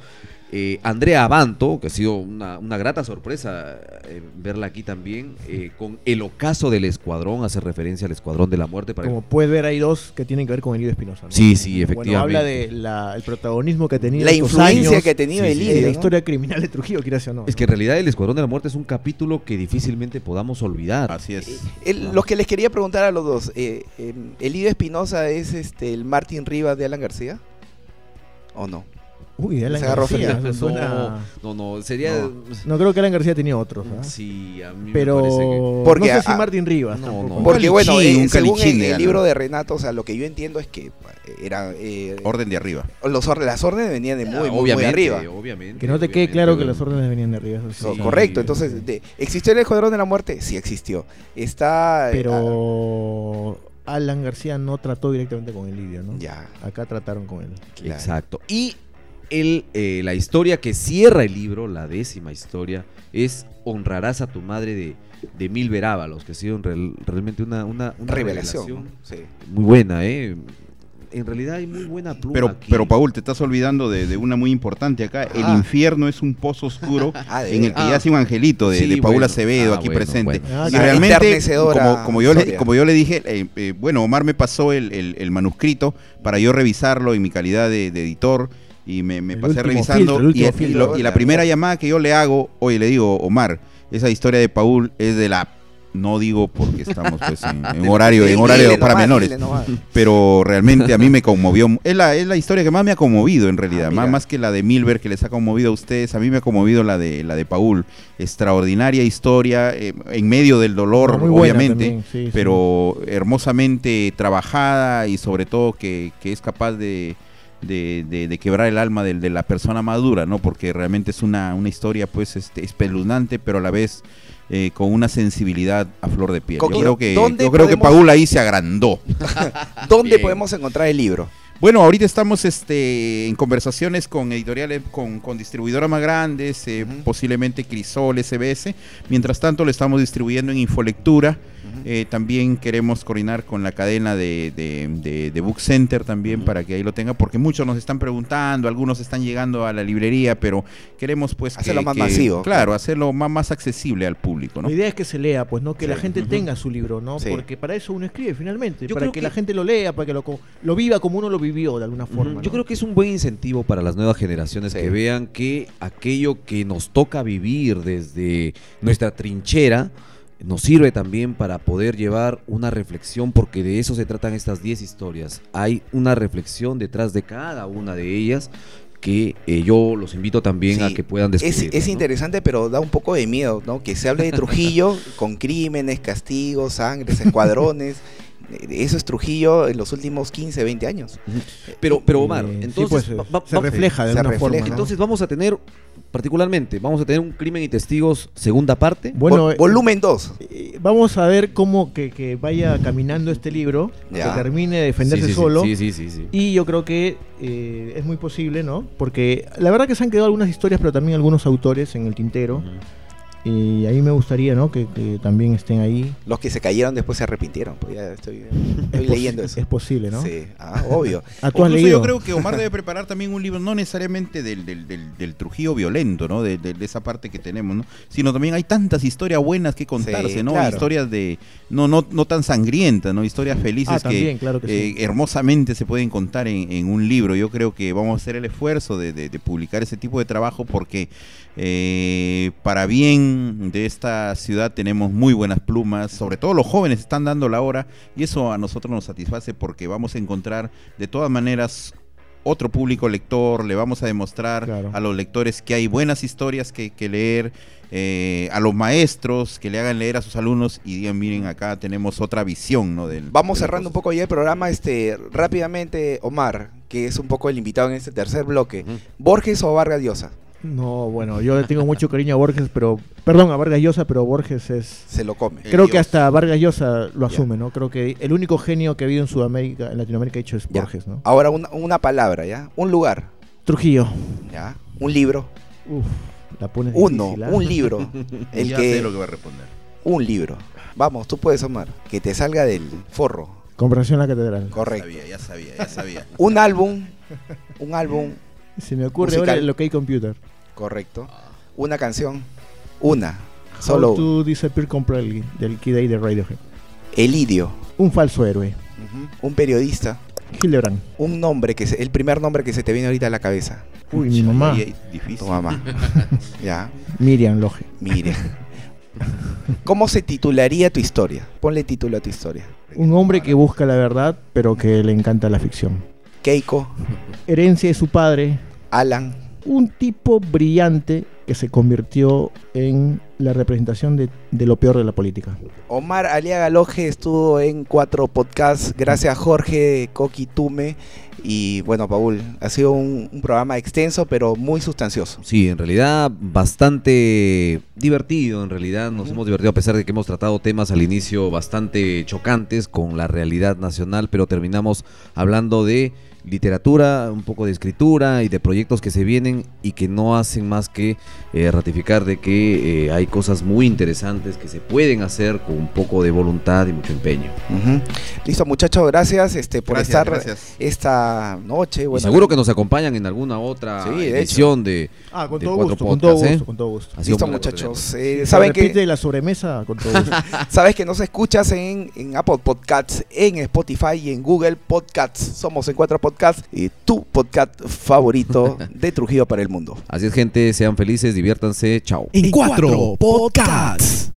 eh, Andrea Abanto, que ha sido una, una grata sorpresa eh, verla aquí también, eh, con El ocaso del escuadrón, hace referencia al escuadrón de la muerte. Para Como puedes ver, hay dos que tienen que ver con Elidio Espinosa. ¿no? Sí, sí, Bueno, efectivamente. habla del protagonismo que ha tenido La influencia años que ha tenido Sí, la historia criminal de Trujillo, quieras o no. Es que en realidad el escuadrón de la muerte es un capítulo que difícilmente podamos olvidar. Así es. El- lo que les quería preguntar a los dos, eh, eh, ¿Elidio Espinosa es este el Martín Rivas de Alan García? ¿O no? Uy, Alan García. Suena- No, no, no, sería... No. No creo que Alan García tenía otros. ¿ah? Sí, a mí me parece que... Pero Porque, no sé si Martín Rivas. no, tampoco. no. Porque bueno, eh, un según el, el libro de Renato, o sea, lo que yo entiendo es que eh, era eh, Orden de arriba. los or- las órdenes venían de muy, Ah, muy, arriba. obviamente. Que no te quede claro que pero- las órdenes venían de arriba. eso sí. Correcto, entonces, de- ¿existió el Escuadrón de la Muerte? Sí existió. Está... eh, Pero Alan García no trató directamente con Elidio, ¿no? ah, ya, Acá trataron con él. claro. Exacto. Y el, eh, la historia que cierra el libro, la décima historia, es Honrarás a tu madre de, de Milver Ábalos, que ha sido en real- realmente una, una, una Revelación. revelación ¿no? Sí. muy buena, ¿eh? En realidad hay muy buena pluma Pero, aquí. pero Paul, te estás olvidando de, de una muy importante acá. El Ah. infierno es un pozo oscuro Ah, en el que Ah. yace un angelito de, Sí, de Paul bueno. Acevedo Ah, aquí bueno, presente. bueno. Y realmente, como, como yo le, como yo le dije, eh, eh, bueno, Omar me pasó el, el- el manuscrito para yo revisarlo en mi calidad de, de editor y me, pasé revisando. filtro, y, último y filtro. lo- y la primera llamada que yo le hago, oye, le digo, Omar, esa historia de Paul es de la... No digo porque estamos pues en, en horario, en horario para menores pero realmente a mí me conmovió. Es la, es la historia que más me ha conmovido en realidad, Ah, más, más que la de Milber que les ha conmovido a ustedes, a mí me ha conmovido la de la de Paul. Extraordinaria historia, eh, en medio del dolor, muy obviamente, también, sí, sí. pero hermosamente trabajada y sobre todo que, que es capaz de, de, de- de quebrar el alma del- de, la persona madura, ¿no? Porque realmente es una, una historia pues este, espeluznante, pero a la vez eh, con una sensibilidad a flor de piel. Yo creo que, ¿dónde yo creo que Paul ahí se agrandó. ¿Dónde Bien. podemos encontrar el libro? Bueno, ahorita estamos este, en conversaciones con editoriales, con, con distribuidoras más grandes, eh, posiblemente Crisol, SBS. Mientras tanto, lo estamos distribuyendo en Infolectura. Eh, también queremos coordinar con la cadena de, de, de- de Book Center también para que ahí lo tenga, porque muchos nos están preguntando, algunos están llegando a la librería, pero queremos pues que- Hacerlo más que- masivo, Claro, hacerlo más, más accesible al público, ¿no? La idea es que se lea, pues, ¿no? Que la gente tenga su libro, ¿no? Sí. Porque para eso uno escribe finalmente, Yo para creo que, que- la gente lo lea, para que lo, co- lo viva como uno lo vivió de alguna Ujú. forma. Yo ¿no? creo que es un buen incentivo para las nuevas generaciones Sí. que vean que aquello que nos toca vivir desde nuestra trinchera nos sirve también para poder llevar una reflexión, porque de eso se tratan estas 10 historias. Hay una reflexión detrás de cada una de ellas que eh, yo los invito también a que puedan Es, descubrir. es interesante, pero da un poco de miedo, ¿no? Que se hable de Trujillo con crímenes, castigos, sangres, escuadrones. Eh, Eso es Trujillo en los últimos 15, 20 años. Pero, pero Omar, Eh, sí, entonces, pues, va- va- se refleja de se alguna refleja. forma. ¿no? entonces vamos a tener, particularmente, vamos a tener un crimen y testigos segunda parte. bueno, Vol- eh, volumen 2. eh, vamos a ver cómo que, que vaya caminando este libro, Ya. que termine de defenderse Sí, sí, solo. Sí, sí, sí, sí. Y yo creo que eh, es muy posible, ¿no? Porque la verdad que se han quedado algunas historias, pero también algunos autores en el tintero. Y a mí me gustaría, ¿no? Que, que también estén ahí. Los que se cayeron después se arrepintieron. Pues ya estoy, leyendo eso. Es posible, ¿no? Sí, ah, obvio. ¿Ah, tú has leído? yo creo que Omar debe preparar también un libro, no necesariamente del, del, del- del Trujillo violento, ¿no? De, de- de esa parte que tenemos, ¿no? Sino también hay tantas historias buenas que contarse, Sí, ¿no? claro. Historias de, no, no, no tan sangrientas, ¿no? Historias felices Ah, también, que claro que eh, sí. hermosamente se pueden contar en, en un libro. Yo creo que vamos a hacer el esfuerzo de, de- de publicar ese tipo de trabajo porque eh, para bien de esta ciudad tenemos muy buenas plumas, sobre todo los jóvenes están dando la hora y eso a nosotros nos satisface porque vamos a encontrar de todas maneras otro público lector, le vamos a demostrar Claro. a los lectores que hay buenas historias que, que leer, eh, a los maestros que le hagan leer a sus alumnos y digan, miren, acá tenemos otra visión, ¿no? Del, Vamos de cerrando un cosa". poco ya el programa, este, rápidamente, Omar, que es un poco el invitado en este tercer bloque. ¿Borges o Vargas Llosa? No, bueno, yo le tengo mucho cariño a Borges, pero. Perdón, a Vargas Llosa, pero Borges es. Se lo come. Creo que hasta Vargas Llosa lo Ya. asume, ¿no? Creo que el único genio que ha habido en Sudamérica, en Latinoamérica, ha hecho es Ya. Borges, ¿no? Ahora una, una palabra, ¿ya? Un lugar, Trujillo. ¿ya? Un libro. Uf, la pones Uno, difícil, ¿ah? un libro. El ya que, sé lo que va a responder. Un libro. Vamos, tú puedes, Omar. Que te salga del forro. Conversación a la catedral. Correcto. Ya sabía, ya sabía, ya sabía. Un álbum. Un álbum. Se me ocurre Musical. ahora el OK Computer. Correcto. Una canción. Una. Solo How to Disappear Completely, del Kid A de Radiohead. Elidio. Un falso héroe. Ujú. Un periodista. Hildebrand. Un nombre que se- el primer nombre que se te viene ahorita a la cabeza. Uy, mi mamá. Difícil. Tu mamá. ya. Miriam Loge. Mire. ¿Cómo se titularía tu historia? Ponle título a tu historia. Un hombre que busca la verdad, pero que le encanta la ficción. Keiko, Herencia de su padre, Alan, un tipo brillante que se convirtió en la representación de, de lo peor de la política. Omar Aliaga Loje estuvo en cuatro podcasts. Gracias Jorge Coqui Tume. Y bueno, Paul, ha sido un, un programa extenso, pero muy sustancioso. Sí, en realidad bastante divertido, en realidad nos hemos divertido a pesar de que hemos tratado temas al inicio bastante chocantes con la realidad nacional, pero terminamos hablando de literatura, un poco de escritura y de proyectos que se vienen y que no hacen más que eh, ratificar de que eh, hay cosas muy interesantes que se pueden hacer con un poco de voluntad y mucho empeño. Listo, muchachos, gracias este, por Gracias, estar gracias. esta noche. y seguro que nos acompañan en alguna otra Sí, de edición de, Ah, con de todo cuatro gusto, con todo ¿eh? gusto, con todo gusto. Listo, muchachos. Eh, ¿saben, que, la sobremesa con todo gusto. Sabes que nos escuchas en, en Apple Podcasts, en Spotify y en Google Podcasts. Somos en cuatro podcasts y tu podcast favorito de Trujillo para el mundo. Así es, gente, sean felices, diviértanse, chao. En cuatro podcasts.